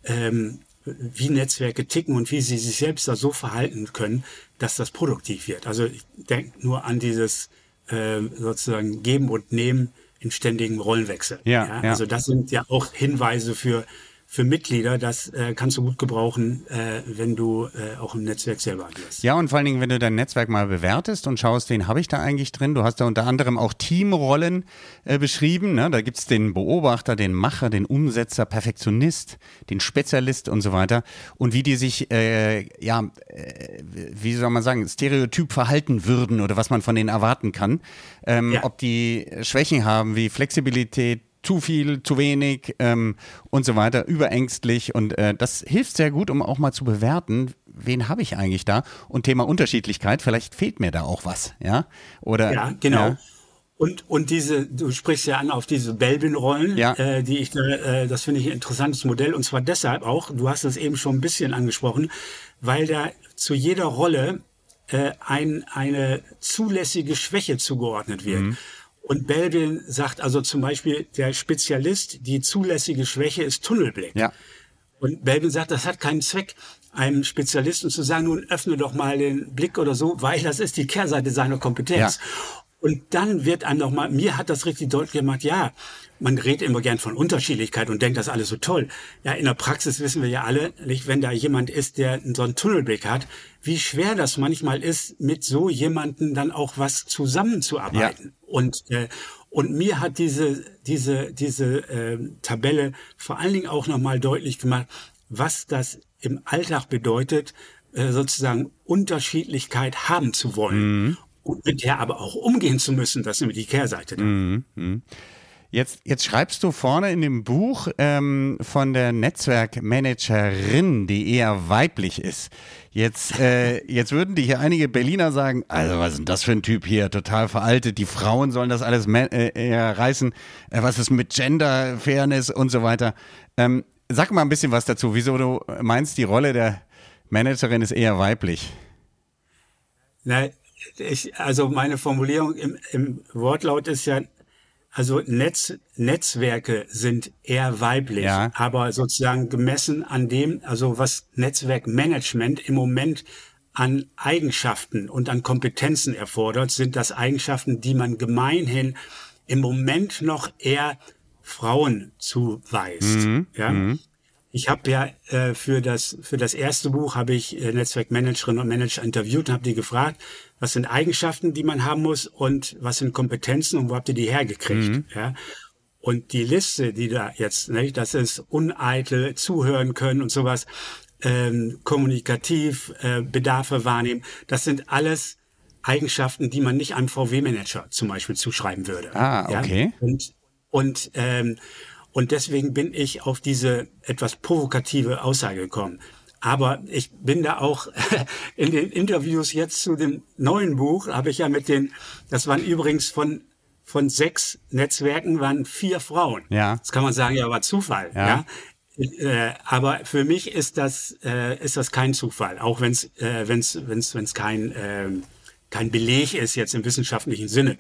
Speaker 3: ähm, wie Netzwerke ticken und wie sie sich selbst da so verhalten können, dass das produktiv wird. Also ich denke nur an dieses äh, sozusagen Geben und Nehmen in ständigem Rollenwechsel. Ja, ja, Also das sind ja auch Hinweise für für Mitglieder, das äh, kannst du gut gebrauchen, äh, wenn du äh, auch im Netzwerk selber agierst.
Speaker 1: Ja, und vor allen Dingen, wenn du dein Netzwerk mal bewertest und schaust, wen habe ich da eigentlich drin. Du hast da unter anderem auch Teamrollen äh, beschrieben. Ne? Da gibt es den Beobachter, den Macher, den Umsetzer, Perfektionist, den Spezialist und so weiter. Und wie die sich, äh, ja, äh, wie soll man sagen, stereotyp verhalten würden oder was man von denen erwarten kann. Ähm, ja. Ob die Schwächen haben wie Flexibilität, zu viel, zu wenig ähm, und so weiter, überängstlich. Und äh, das hilft sehr gut, um auch mal zu bewerten, wen habe ich eigentlich da? Und Thema Unterschiedlichkeit, vielleicht fehlt mir da auch was, ja? Oder
Speaker 3: ja, genau. Ja. Und, und diese, du sprichst ja an auf diese Belbin-Rollen, ja. äh, die ich, äh, das finde ich ein interessantes Modell. Und zwar deshalb auch, du hast es eben schon ein bisschen angesprochen, weil da zu jeder Rolle äh, ein, eine zulässige Schwäche zugeordnet wird. Mhm. Und Belbin sagt also zum Beispiel, der Spezialist, die zulässige Schwäche ist Tunnelblick. Ja. Und Belbin sagt, das hat keinen Zweck, einem Spezialisten zu sagen, nun öffne doch mal den Blick oder so, weil das ist die Kehrseite seiner Kompetenz. Ja. Und dann wird einem nochmal, mir hat das richtig deutlich gemacht, ja, man redet immer gern von Unterschiedlichkeit und denkt das alles so toll. Ja, in der Praxis wissen wir ja alle, nicht, wenn da jemand ist, der so einen Tunnelblick hat, wie schwer das manchmal ist, mit so jemanden dann auch was zusammenzuarbeiten. Ja. Und äh, und mir hat diese diese diese äh, Tabelle vor allen Dingen auch nochmal deutlich gemacht, was das im Alltag bedeutet, äh, sozusagen Unterschiedlichkeit haben zu wollen. Mhm. Und mit der aber auch umgehen zu müssen, das ist nämlich die Kehrseite.
Speaker 1: Mhm. Mhm. Jetzt, jetzt schreibst du vorne in dem Buch ähm, von der Netzwerkmanagerin, die eher weiblich ist. Jetzt, äh, jetzt würden die hier einige Berliner sagen, also was ist denn das für ein Typ hier, total veraltet, die Frauen sollen das alles äh, eher reißen, äh, was ist mit Gender, Fairness und so weiter. Ähm, sag mal ein bisschen was dazu, wieso du meinst, die Rolle der Managerin ist eher weiblich.
Speaker 3: Nein, ich, also meine Formulierung im, im Wortlaut ist ja also Netz, Netzwerke sind eher weiblich,
Speaker 1: Ja.
Speaker 3: aber sozusagen gemessen an dem, also was Netzwerkmanagement im Moment an Eigenschaften und an Kompetenzen erfordert, sind das Eigenschaften, die man gemeinhin im Moment noch eher Frauen zuweist. ja? Ich habe ja äh, für das für das erste Buch habe ich äh, Netzwerkmanagerinnen und Manager interviewt und habe die gefragt, was sind Eigenschaften, die man haben muss und was sind Kompetenzen und wo habt ihr die hergekriegt? Ja. Und die Liste, die da jetzt, ne, das ist uneitel, zuhören können und sowas, ähm, kommunikativ, äh, Bedarfe wahrnehmen, das sind alles Eigenschaften, die man nicht einem VW-Manager zum Beispiel zuschreiben würde.
Speaker 1: Ah, okay.
Speaker 3: Ja? Und, und, ähm, und deswegen bin ich auf diese etwas provokative Aussage gekommen. Aber ich bin da auch in den Interviews jetzt zu dem neuen Buch, habe ich ja mit den, das waren übrigens von, von sechs Netzwerken, waren vier Frauen.
Speaker 1: Ja.
Speaker 3: Das kann man sagen, ja, war Zufall.
Speaker 1: Ja.
Speaker 3: Ja. Äh, aber für mich ist das, äh, ist das kein Zufall, auch wenn es äh, wenn's, wenn's, wenn's kein, ähm, kein Beleg ist jetzt im wissenschaftlichen Sinne.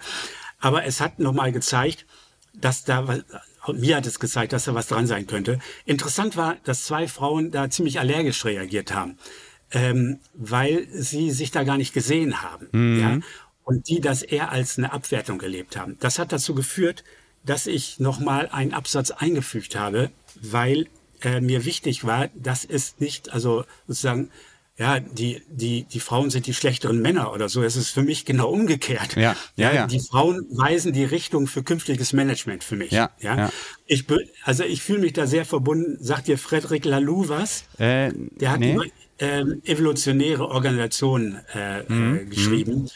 Speaker 3: Aber es hat nochmal gezeigt, dass da was, mir hat es gezeigt, dass da was dran sein könnte. Interessant war, dass zwei Frauen da ziemlich allergisch reagiert haben, ähm, weil sie sich da gar nicht gesehen haben. Ja? Und die das eher als eine Abwertung erlebt haben. Das hat dazu geführt, dass ich nochmal einen Absatz eingefügt habe, weil äh, mir wichtig war, dass es nicht, also sozusagen, ja, die, die, die Frauen sind die schlechteren Männer oder so. Es ist für mich genau umgekehrt.
Speaker 1: Ja, ja, ja.
Speaker 3: Die Frauen weisen die Richtung für künftiges Management für mich.
Speaker 1: Ja,
Speaker 3: ja.
Speaker 1: ja.
Speaker 3: Ich, be- also ich fühle mich da sehr verbunden. Sagt dir Frederic Laloux was?
Speaker 1: Äh,
Speaker 3: Der hat
Speaker 1: nee.
Speaker 3: über ähm, evolutionäre Organisationen äh,
Speaker 1: Mhm,
Speaker 3: äh, geschrieben.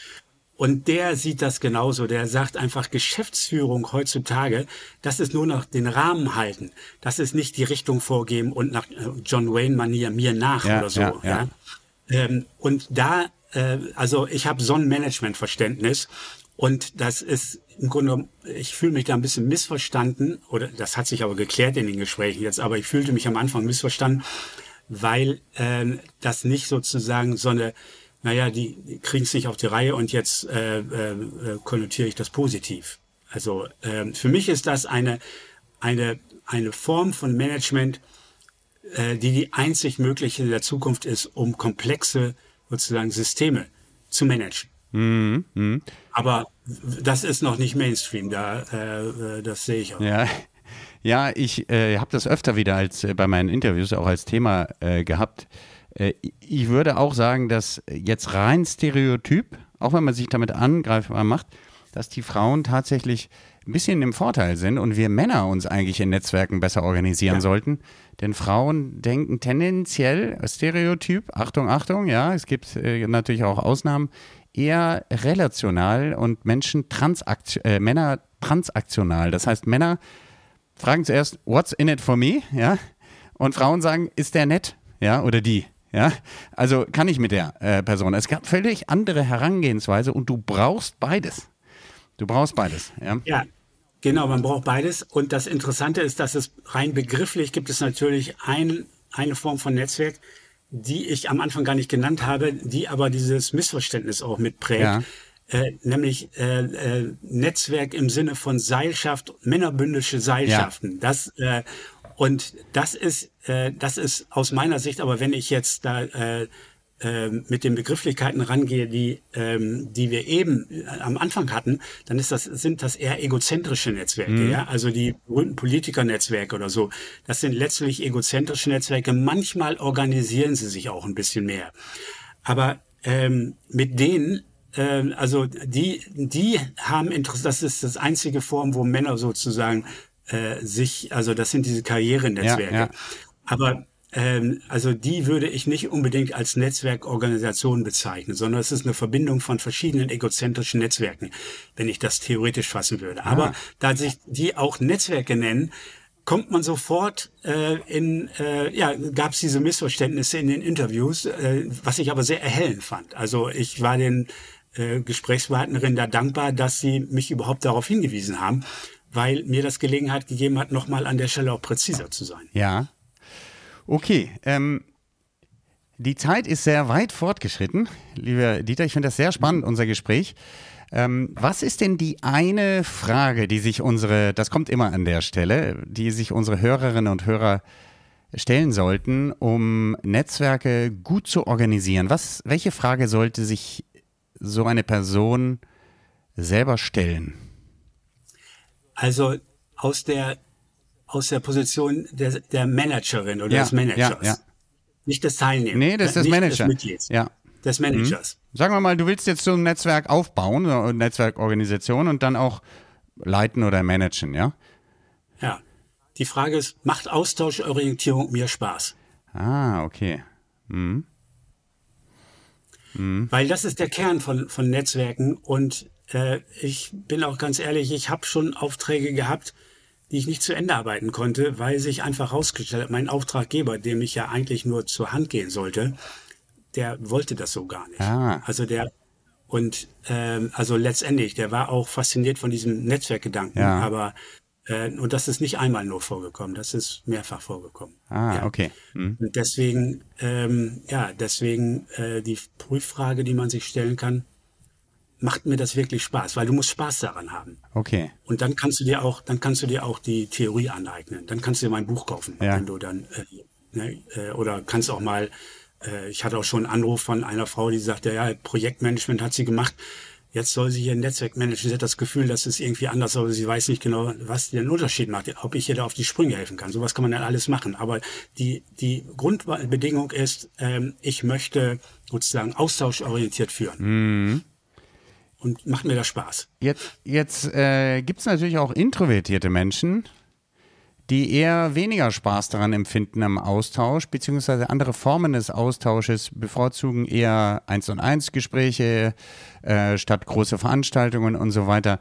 Speaker 3: Und der sieht das genauso. Der sagt einfach, Geschäftsführung heutzutage, das ist nur noch den Rahmen halten. Das ist nicht die Richtung vorgeben und nach äh, John Wayne-Manier mir nach
Speaker 1: Ja,
Speaker 3: oder so.
Speaker 1: ja, ja.
Speaker 3: Ähm, und da, äh, also ich habe so ein Managementverständnis und das ist im Grunde, ich fühle mich da ein bisschen missverstanden oder das hat sich aber geklärt in den Gesprächen jetzt, aber ich fühlte mich am Anfang missverstanden, weil ähm, das nicht sozusagen so eine, naja, die, kriegen es nicht auf die Reihe und jetzt äh, äh, äh, konnotiere ich das positiv. Also ähm, für mich ist das eine, eine, eine Form von Management, äh, die die einzig mögliche in der Zukunft ist, um komplexe sozusagen Systeme zu managen. Aber das ist noch nicht Mainstream, da äh, äh, das sehe ich auch.
Speaker 1: Ja, ja ich äh, habe das öfter wieder als äh, bei meinen Interviews auch als Thema äh, gehabt. Äh, ich würde auch sagen, dass jetzt rein Stereotyp, auch wenn man sich damit angreifbar macht, dass die Frauen tatsächlich ein bisschen im Vorteil sind und wir Männer uns eigentlich in Netzwerken besser organisieren
Speaker 3: Ja.
Speaker 1: sollten. Denn Frauen denken tendenziell, Stereotyp, Achtung, Achtung, ja, es gibt äh, natürlich auch Ausnahmen, eher relational und Menschen transakt äh, Männer transaktional. Das heißt, Männer fragen zuerst, what's in it for me? Ja. Und Frauen sagen, ist der nett? Ja, oder die? Ja. Also kann ich mit der äh, Person. Es gab völlig andere Herangehensweise und du brauchst beides. Du brauchst beides. Ja.
Speaker 3: Ja, genau, man braucht beides. Und das Interessante ist, dass es rein begrifflich gibt es natürlich ein, eine Form von Netzwerk, die ich am Anfang gar nicht genannt habe, die aber dieses Missverständnis auch mitprägt.
Speaker 1: Ja.
Speaker 3: Äh, nämlich äh, äh, Netzwerk im Sinne von Seilschaft, männerbündische Seilschaften. Das äh, und das ist äh, das ist aus meiner Sicht, aber wenn ich jetzt da äh, äh, mit den Begrifflichkeiten rangehe, die ähm, die wir eben äh, am Anfang hatten, dann ist das sind das eher egozentrische Netzwerke, ja, also die berühmten Politikernetzwerke oder so. Das sind letztlich egozentrische Netzwerke. Manchmal organisieren sie sich auch ein bisschen mehr, aber ähm, mit denen ähm, also die, die haben Interesse, das ist das einzige Form, wo Männer sozusagen äh, sich, also das sind diese Karrierenetzwerke.
Speaker 1: Ja, ja.
Speaker 3: Aber ähm, also die würde ich nicht unbedingt als Netzwerkorganisation bezeichnen, sondern es ist eine Verbindung von verschiedenen egozentrischen Netzwerken, wenn ich das theoretisch fassen würde. Aber da sich die auch Netzwerke nennen, kommt man sofort äh, in, äh, ja, gab es diese Missverständnisse in den Interviews, äh, was ich aber sehr erhellend fand. Also ich war den äh, Gesprächspartnerinnen da dankbar, dass sie mich überhaupt darauf hingewiesen haben, weil mir das Gelegenheit gegeben hat, nochmal an der Stelle auch präziser zu sein.
Speaker 1: Ja. Okay. Ähm, die Zeit ist sehr weit fortgeschritten. Lieber Dieter, ich finde das sehr spannend, unser Gespräch. Ähm, was ist denn die eine Frage, die sich unsere, das kommt immer an der Stelle, die sich unsere Hörerinnen und Hörer stellen sollten, um Netzwerke gut zu organisieren? Was, welche Frage sollte sich so eine Person selber stellen?
Speaker 3: Also aus der, aus der Position der, der Managerin oder
Speaker 1: Ja,
Speaker 3: des Managers.
Speaker 1: ja, ja.
Speaker 3: Nicht des Teilnehmers.
Speaker 1: Nee, das ist das Manager.
Speaker 3: Des Mitglieds,
Speaker 1: Ja.
Speaker 3: Des Managers.
Speaker 1: Sagen wir mal, du willst jetzt so ein Netzwerk aufbauen, eine Netzwerkorganisation und dann auch leiten oder managen, ja?
Speaker 3: Ja. Die Frage ist, macht Austauschorientierung mir Spaß?
Speaker 1: Ah, okay.
Speaker 3: Weil das ist der Kern von, von Netzwerken. Und äh, ich bin auch ganz ehrlich, ich habe schon Aufträge gehabt, die ich nicht zu Ende arbeiten konnte, weil sich einfach herausgestellt hat, mein Auftraggeber, dem ich ja eigentlich nur zur Hand gehen sollte, der wollte das so gar nicht.
Speaker 1: Ah.
Speaker 3: Also der und ähm, also letztendlich, der war auch fasziniert von diesem Netzwerkgedanken,
Speaker 1: Ja.
Speaker 3: aber äh, und das ist nicht einmal nur vorgekommen, das ist mehrfach vorgekommen.
Speaker 1: Ah,
Speaker 3: Ja.
Speaker 1: okay. Hm.
Speaker 3: Und deswegen, ähm, ja, deswegen äh, die Prüffrage, die man sich stellen kann, macht mir das wirklich Spaß, weil du musst Spaß daran haben.
Speaker 1: Okay.
Speaker 3: Und dann kannst du dir auch, dann kannst du dir auch die Theorie aneignen. Dann kannst du dir mein Buch kaufen,
Speaker 1: Ja.
Speaker 3: wenn du dann äh, ne, äh, oder kannst auch mal. Äh, ich hatte auch schon einen Anruf von einer Frau, die sagte, ja, Projektmanagement hat sie gemacht. Jetzt soll sie hier ein Netzwerk managen. Sie hat das Gefühl, das ist irgendwie anders, aber sie weiß nicht genau, was den Unterschied macht, ob ich ihr da auf die Sprünge helfen kann. Sowas kann man dann alles machen. Aber die, die Grundbedingung ist, ähm, ich möchte sozusagen austauschorientiert führen. Und macht mir das Spaß.
Speaker 1: Jetzt, jetzt äh, gibt es natürlich auch introvertierte Menschen, die eher weniger Spaß daran empfinden am Austausch, beziehungsweise andere Formen des Austausches bevorzugen eher eins und eins Gespräche äh, statt große Veranstaltungen und so weiter.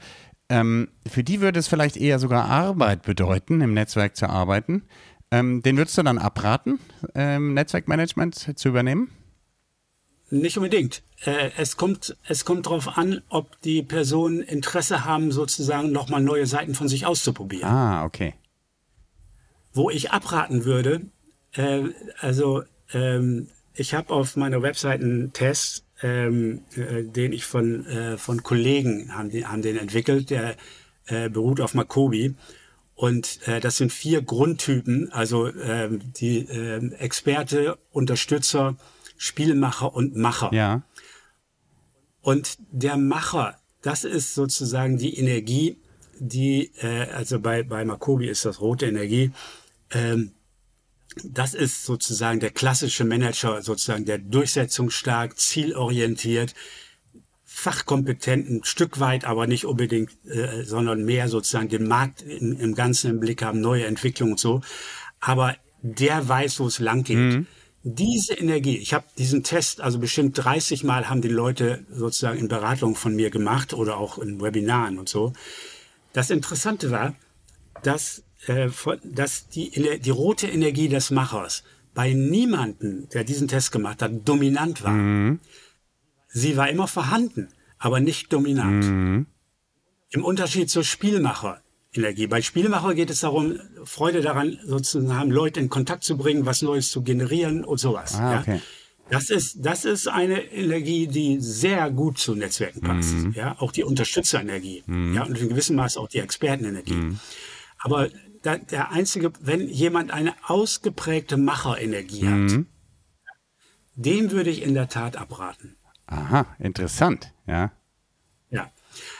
Speaker 1: Ähm, für die würde es vielleicht eher sogar Arbeit bedeuten, im Netzwerk zu arbeiten. Ähm, den würdest du dann abraten, ähm, Netzwerkmanagement zu übernehmen?
Speaker 3: Nicht unbedingt. Äh, es kommt, es kommt darauf an, ob die Personen Interesse haben, sozusagen nochmal neue Seiten von sich auszuprobieren.
Speaker 1: Ah, okay.
Speaker 3: Wo ich abraten würde, äh, also ähm, ich habe auf meiner Website einen Test, ähm, äh, den ich von, äh, von Kollegen haben, die, haben den entwickelt, der äh, beruht auf Makobi. Und äh, das sind vier Grundtypen, also ähm, die ähm, Experte, Unterstützer, Spielmacher und Macher.
Speaker 1: Ja.
Speaker 3: Und der Macher, das ist sozusagen die Energie, die, äh, also bei, bei Makobi ist das rote Energie, ähm, das ist sozusagen der klassische Manager, sozusagen der durchsetzungsstark, zielorientiert, fachkompetent, ein Stück weit, aber nicht unbedingt, äh, sondern mehr sozusagen den Markt im, im Ganzen im Blick haben, neue Entwicklungen und so. Aber der weiß, wo es lang geht. Diese Energie, ich habe diesen Test, also bestimmt 30 Mal haben die Leute sozusagen in Beratung von mir gemacht oder auch in Webinaren und so. Das Interessante war, dass, äh, dass die, die rote Energie des Machers bei niemanden, der diesen Test gemacht hat, dominant war. Sie war immer vorhanden, aber nicht dominant. Im Unterschied zur Spielmacher-Energie. Bei Spielmacher geht es darum, Freude daran, sozusagen Leute in Kontakt zu bringen, was Neues zu generieren und sowas.
Speaker 1: Ah,
Speaker 3: ja.
Speaker 1: okay.
Speaker 3: Das ist, das ist eine Energie, die sehr gut zu Netzwerken passt. Ja, auch die Unterstützerenergie. Ja, und in gewissem Maße auch die Expertenenergie. Aber da, der einzige, wenn jemand eine ausgeprägte Macherenergie hat, dem würde ich in der Tat abraten.
Speaker 1: Aha, interessant. Ja.
Speaker 3: Ja.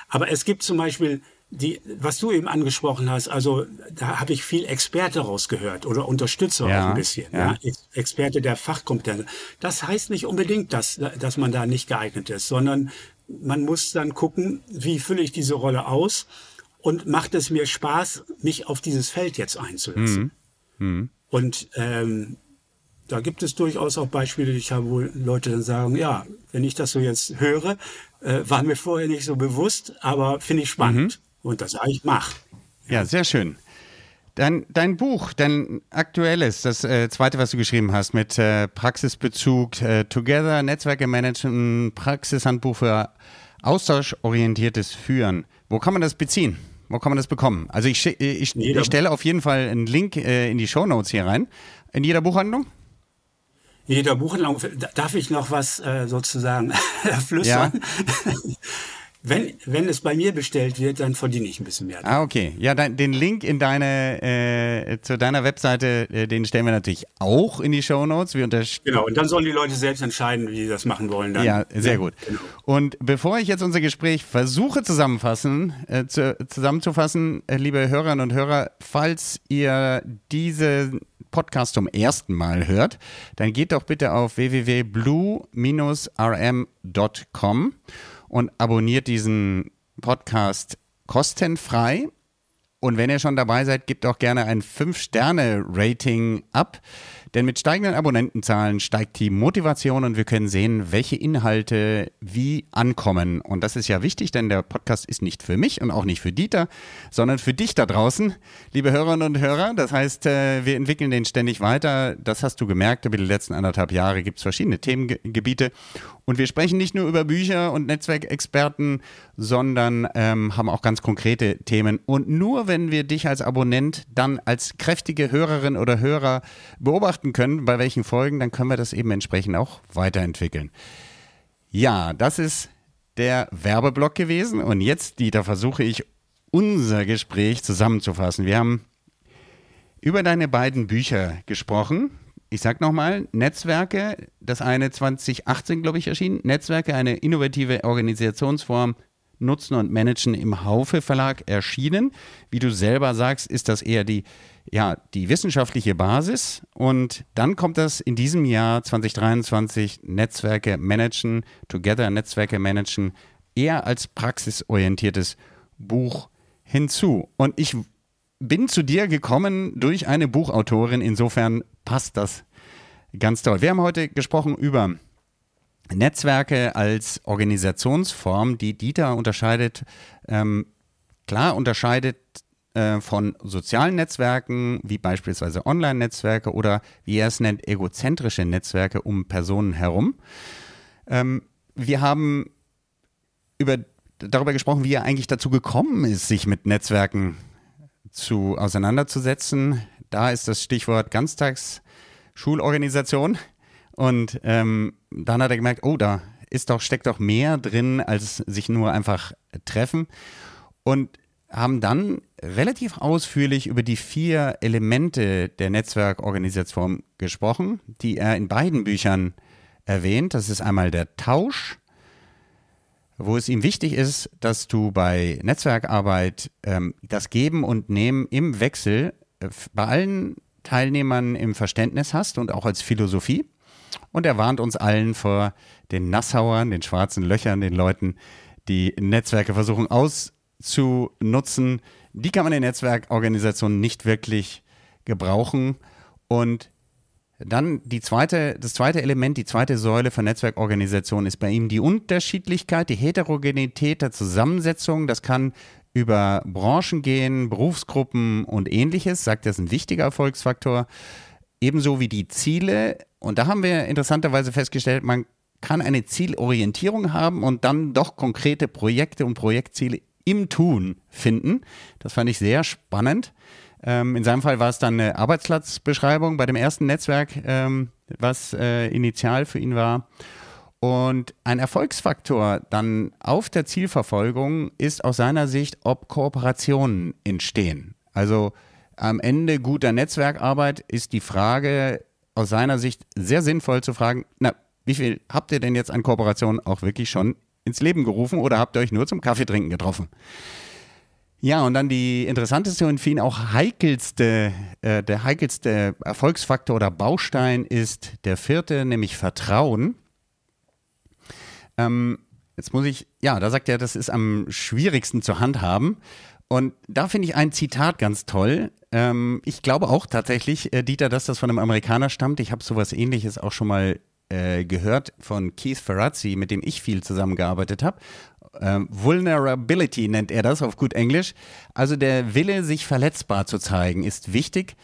Speaker 3: Aber es gibt zum Beispiel die, was du eben angesprochen hast, also da habe ich viel Experte rausgehört oder Unterstützer
Speaker 1: Ja,
Speaker 3: auch ein bisschen.
Speaker 1: ja.
Speaker 3: Ja. Ex- Experte der Fachkompetenz. Das heißt nicht unbedingt, dass, dass man da nicht geeignet ist, sondern man muss dann gucken, wie fülle ich diese Rolle aus und macht es mir Spaß, mich auf dieses Feld jetzt einzulassen. Und ähm, da gibt es durchaus auch Beispiele, ich habe wohl Leute dann sagen, ja, wenn ich das so jetzt höre, äh, war mir vorher nicht so bewusst, aber finde ich spannend. Und das sage ich, mach.
Speaker 1: Ja, sehr schön. Dein, dein Buch, dein aktuelles, das äh, zweite, was du geschrieben hast, mit äh, Praxisbezug, äh, Together, Netzwerke managen, Praxishandbuch für austauschorientiertes Führen. Wo kann man das beziehen? Wo kann man das bekommen? Also ich, schi- ich, ich stelle auf jeden Fall einen Link äh, in die Shownotes hier rein. In jeder Buchhandlung?
Speaker 3: Jeder Buchhandlung, darf ich noch was äh, sozusagen flüstern? Wenn, wenn es bei mir bestellt wird, dann verdiene ich ein bisschen mehr.
Speaker 1: Ah, okay. Ja, dein, den Link in deine, äh, zu deiner Webseite, äh, den stellen wir natürlich auch in die Show Notes.
Speaker 3: genau, und dann sollen die Leute selbst entscheiden, wie sie das machen wollen. Dann.
Speaker 1: Ja, sehr gut. Genau. Und bevor ich jetzt unser Gespräch versuche zusammenfassen, äh, zu, zusammenzufassen, äh, liebe Hörerinnen und Hörer, falls ihr diese Podcast zum ersten Mal hört, dann geht doch bitte auf www.blue-rm.com und abonniert diesen Podcast kostenfrei. Und wenn ihr schon dabei seid, gebt auch gerne ein 5-Sterne-Rating ab. Denn mit steigenden Abonnentenzahlen steigt die Motivation und wir können sehen, welche Inhalte wie ankommen. Und das ist ja wichtig, denn der Podcast ist nicht für mich und auch nicht für Dieter, sondern für dich da draußen, liebe Hörerinnen und Hörer. Das heißt, äh, wir entwickeln den ständig weiter. Das hast du gemerkt, über die letzten anderthalb Jahre gibt es verschiedene Themengebiete. Und wir sprechen nicht nur über Bücher und Netzwerkexperten, sondern ähm, haben auch ganz konkrete Themen. Und nur wenn wir dich als Abonnent dann als kräftige Hörerin oder Hörer beobachten können, bei welchen Folgen, dann können wir das eben entsprechend auch weiterentwickeln. Ja, das ist der Werbeblock gewesen. Und jetzt, Dieter, versuche ich unser Gespräch zusammenzufassen. Wir haben über deine beiden Bücher gesprochen, ich sag nochmal, Netzwerke, das eine 2018, glaube ich, erschienen. Netzwerke, eine innovative Organisationsform, Nutzen und Managen im Haufe Verlag erschienen. Wie du selber sagst, ist das eher die, ja, die wissenschaftliche Basis. Und dann kommt das in diesem Jahr 2023 Netzwerke managen, Together Netzwerke managen, eher als praxisorientiertes Buch hinzu. Und ich bin zu dir gekommen durch eine Buchautorin. Insofern passt das ganz toll. Wir haben heute gesprochen über Netzwerke als Organisationsform, die Dieter unterscheidet, ähm, klar unterscheidet äh, von sozialen Netzwerken, wie beispielsweise Online-Netzwerke oder wie er es nennt, egozentrische Netzwerke um Personen herum. Ähm, wir haben über, darüber gesprochen, wie er eigentlich dazu gekommen ist, sich mit Netzwerken zu auseinanderzusetzen. Da ist das Stichwort Ganztagsschulorganisation. Und ähm, dann hat er gemerkt, oh, da ist doch, steckt doch mehr drin, als sich nur einfach treffen. Und haben dann relativ ausführlich über die vier Elemente der Netzwerkorganisation gesprochen, die er in beiden Büchern erwähnt. Das ist einmal der Tausch, wo es ihm wichtig ist, dass du bei Netzwerkarbeit ähm, das Geben und Nehmen im Wechsel äh, bei allen Teilnehmern im Verständnis hast und auch als Philosophie. Und er warnt uns allen vor den Nassauern, den schwarzen Löchern, den Leuten, die Netzwerke versuchen auszunutzen. Die kann man in Netzwerkorganisationen nicht wirklich gebrauchen. Und dann die zweite, das zweite Element, die zweite Säule von Netzwerkorganisation ist bei ihm die Unterschiedlichkeit, die Heterogenität der Zusammensetzung. Das kann über Branchen gehen, Berufsgruppen und ähnliches, sagt er, ist ein wichtiger Erfolgsfaktor. Ebenso wie die Ziele. Und da haben wir interessanterweise festgestellt, man kann eine Zielorientierung haben und dann doch konkrete Projekte und Projektziele im Tun finden. Das fand ich sehr spannend. Ähm, in seinem Fall war es dann eine Arbeitsplatzbeschreibung bei dem ersten Netzwerk, ähm, was äh, initial für ihn war. Und ein Erfolgsfaktor dann auf der Zielverfolgung ist aus seiner Sicht, ob Kooperationen entstehen. Also am Ende guter Netzwerkarbeit ist die Frage aus seiner Sicht sehr sinnvoll zu fragen, na, wie viel habt ihr denn jetzt an Kooperationen auch wirklich schon ins Leben gerufen oder habt ihr euch nur zum Kaffeetrinken getroffen? Ja, und dann die interessanteste und für ihn auch heikelste, äh, der heikelste Erfolgsfaktor oder Baustein ist der vierte, nämlich Vertrauen. Ähm, jetzt muss ich, ja, da sagt er, das ist am schwierigsten zu handhaben. Und da finde ich ein Zitat ganz toll. Ähm, ich glaube auch tatsächlich, äh, Dieter, dass das von einem Amerikaner stammt. Ich habe sowas ähnliches auch schon mal äh, gehört von Keith Ferrazzi, mit dem ich viel zusammengearbeitet habe. Ähm, Vulnerability nennt er das auf gut Englisch. Also der Wille, sich verletzbar zu zeigen, ist wichtig.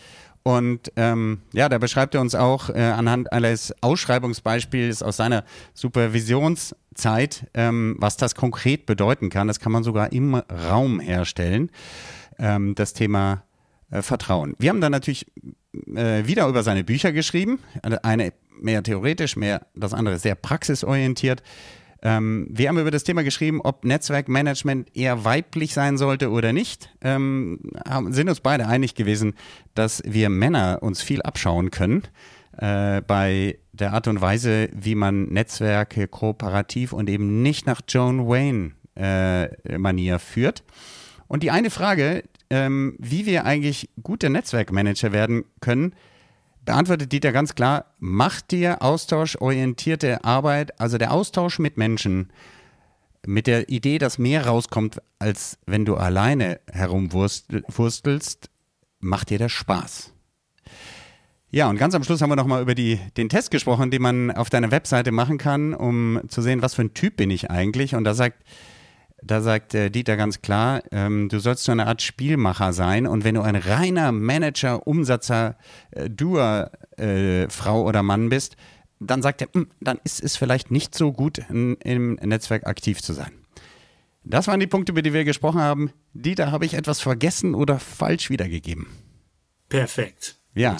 Speaker 1: Und ähm, ja, da beschreibt er uns auch äh, anhand eines Ausschreibungsbeispiels aus seiner Supervisionszeit, ähm, was das konkret bedeuten kann. Das kann man sogar im Raum herstellen, ähm, das Thema äh, Vertrauen. Wir haben dann natürlich äh, wieder über seine Bücher geschrieben. Eine mehr theoretisch, mehr das andere sehr praxisorientiert. Ähm, wir haben über das Thema geschrieben, ob Netzwerkmanagement eher weiblich sein sollte oder nicht. Ähm, sind uns beide einig gewesen, dass wir Männer uns viel abschauen können äh, bei der Art und Weise, wie man Netzwerke kooperativ und eben nicht nach Joan Wayne äh, führt. Und die eine Frage, ähm, wie wir eigentlich gute Netzwerkmanager werden können, beantwortet Dieter ganz klar, macht dir austauschorientierte Arbeit, also der Austausch mit Menschen, mit der Idee, dass mehr rauskommt, als wenn du alleine herumwurstelst, macht dir das Spaß. Ja, und ganz am Schluss haben wir nochmal über die, den Test gesprochen, den man auf deiner Webseite machen kann, um zu sehen, was für ein Typ bin ich eigentlich. Und da sagt da sagt äh, Dieter ganz klar, ähm, du sollst so eine Art Spielmacher sein und wenn du ein reiner Manager, Umsatzer, äh, Doer, äh, Frau oder Mann bist, dann sagt er, hm, dann ist es vielleicht nicht so gut, in, im Netzwerk aktiv zu sein. Das waren die Punkte, über die wir gesprochen haben. Dieter, habe ich etwas vergessen oder falsch wiedergegeben?
Speaker 3: Perfekt.
Speaker 1: Ja.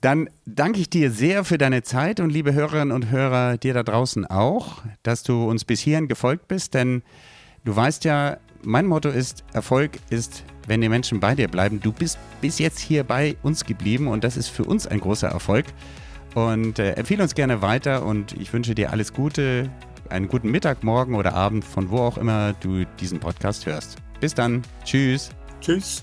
Speaker 1: Dann danke ich dir sehr für deine Zeit und liebe Hörerinnen und Hörer, dir da draußen auch, dass du uns bis hierhin gefolgt bist, denn du weißt ja, mein Motto ist, Erfolg ist, wenn die Menschen bei dir bleiben. Du bist bis jetzt hier bei uns geblieben und das ist für uns ein großer Erfolg. Und äh, empfehle uns gerne weiter und ich wünsche dir alles Gute, einen guten Mittag, Morgen oder Abend, von wo auch immer du diesen Podcast hörst. Bis dann. Tschüss.
Speaker 3: Tschüss.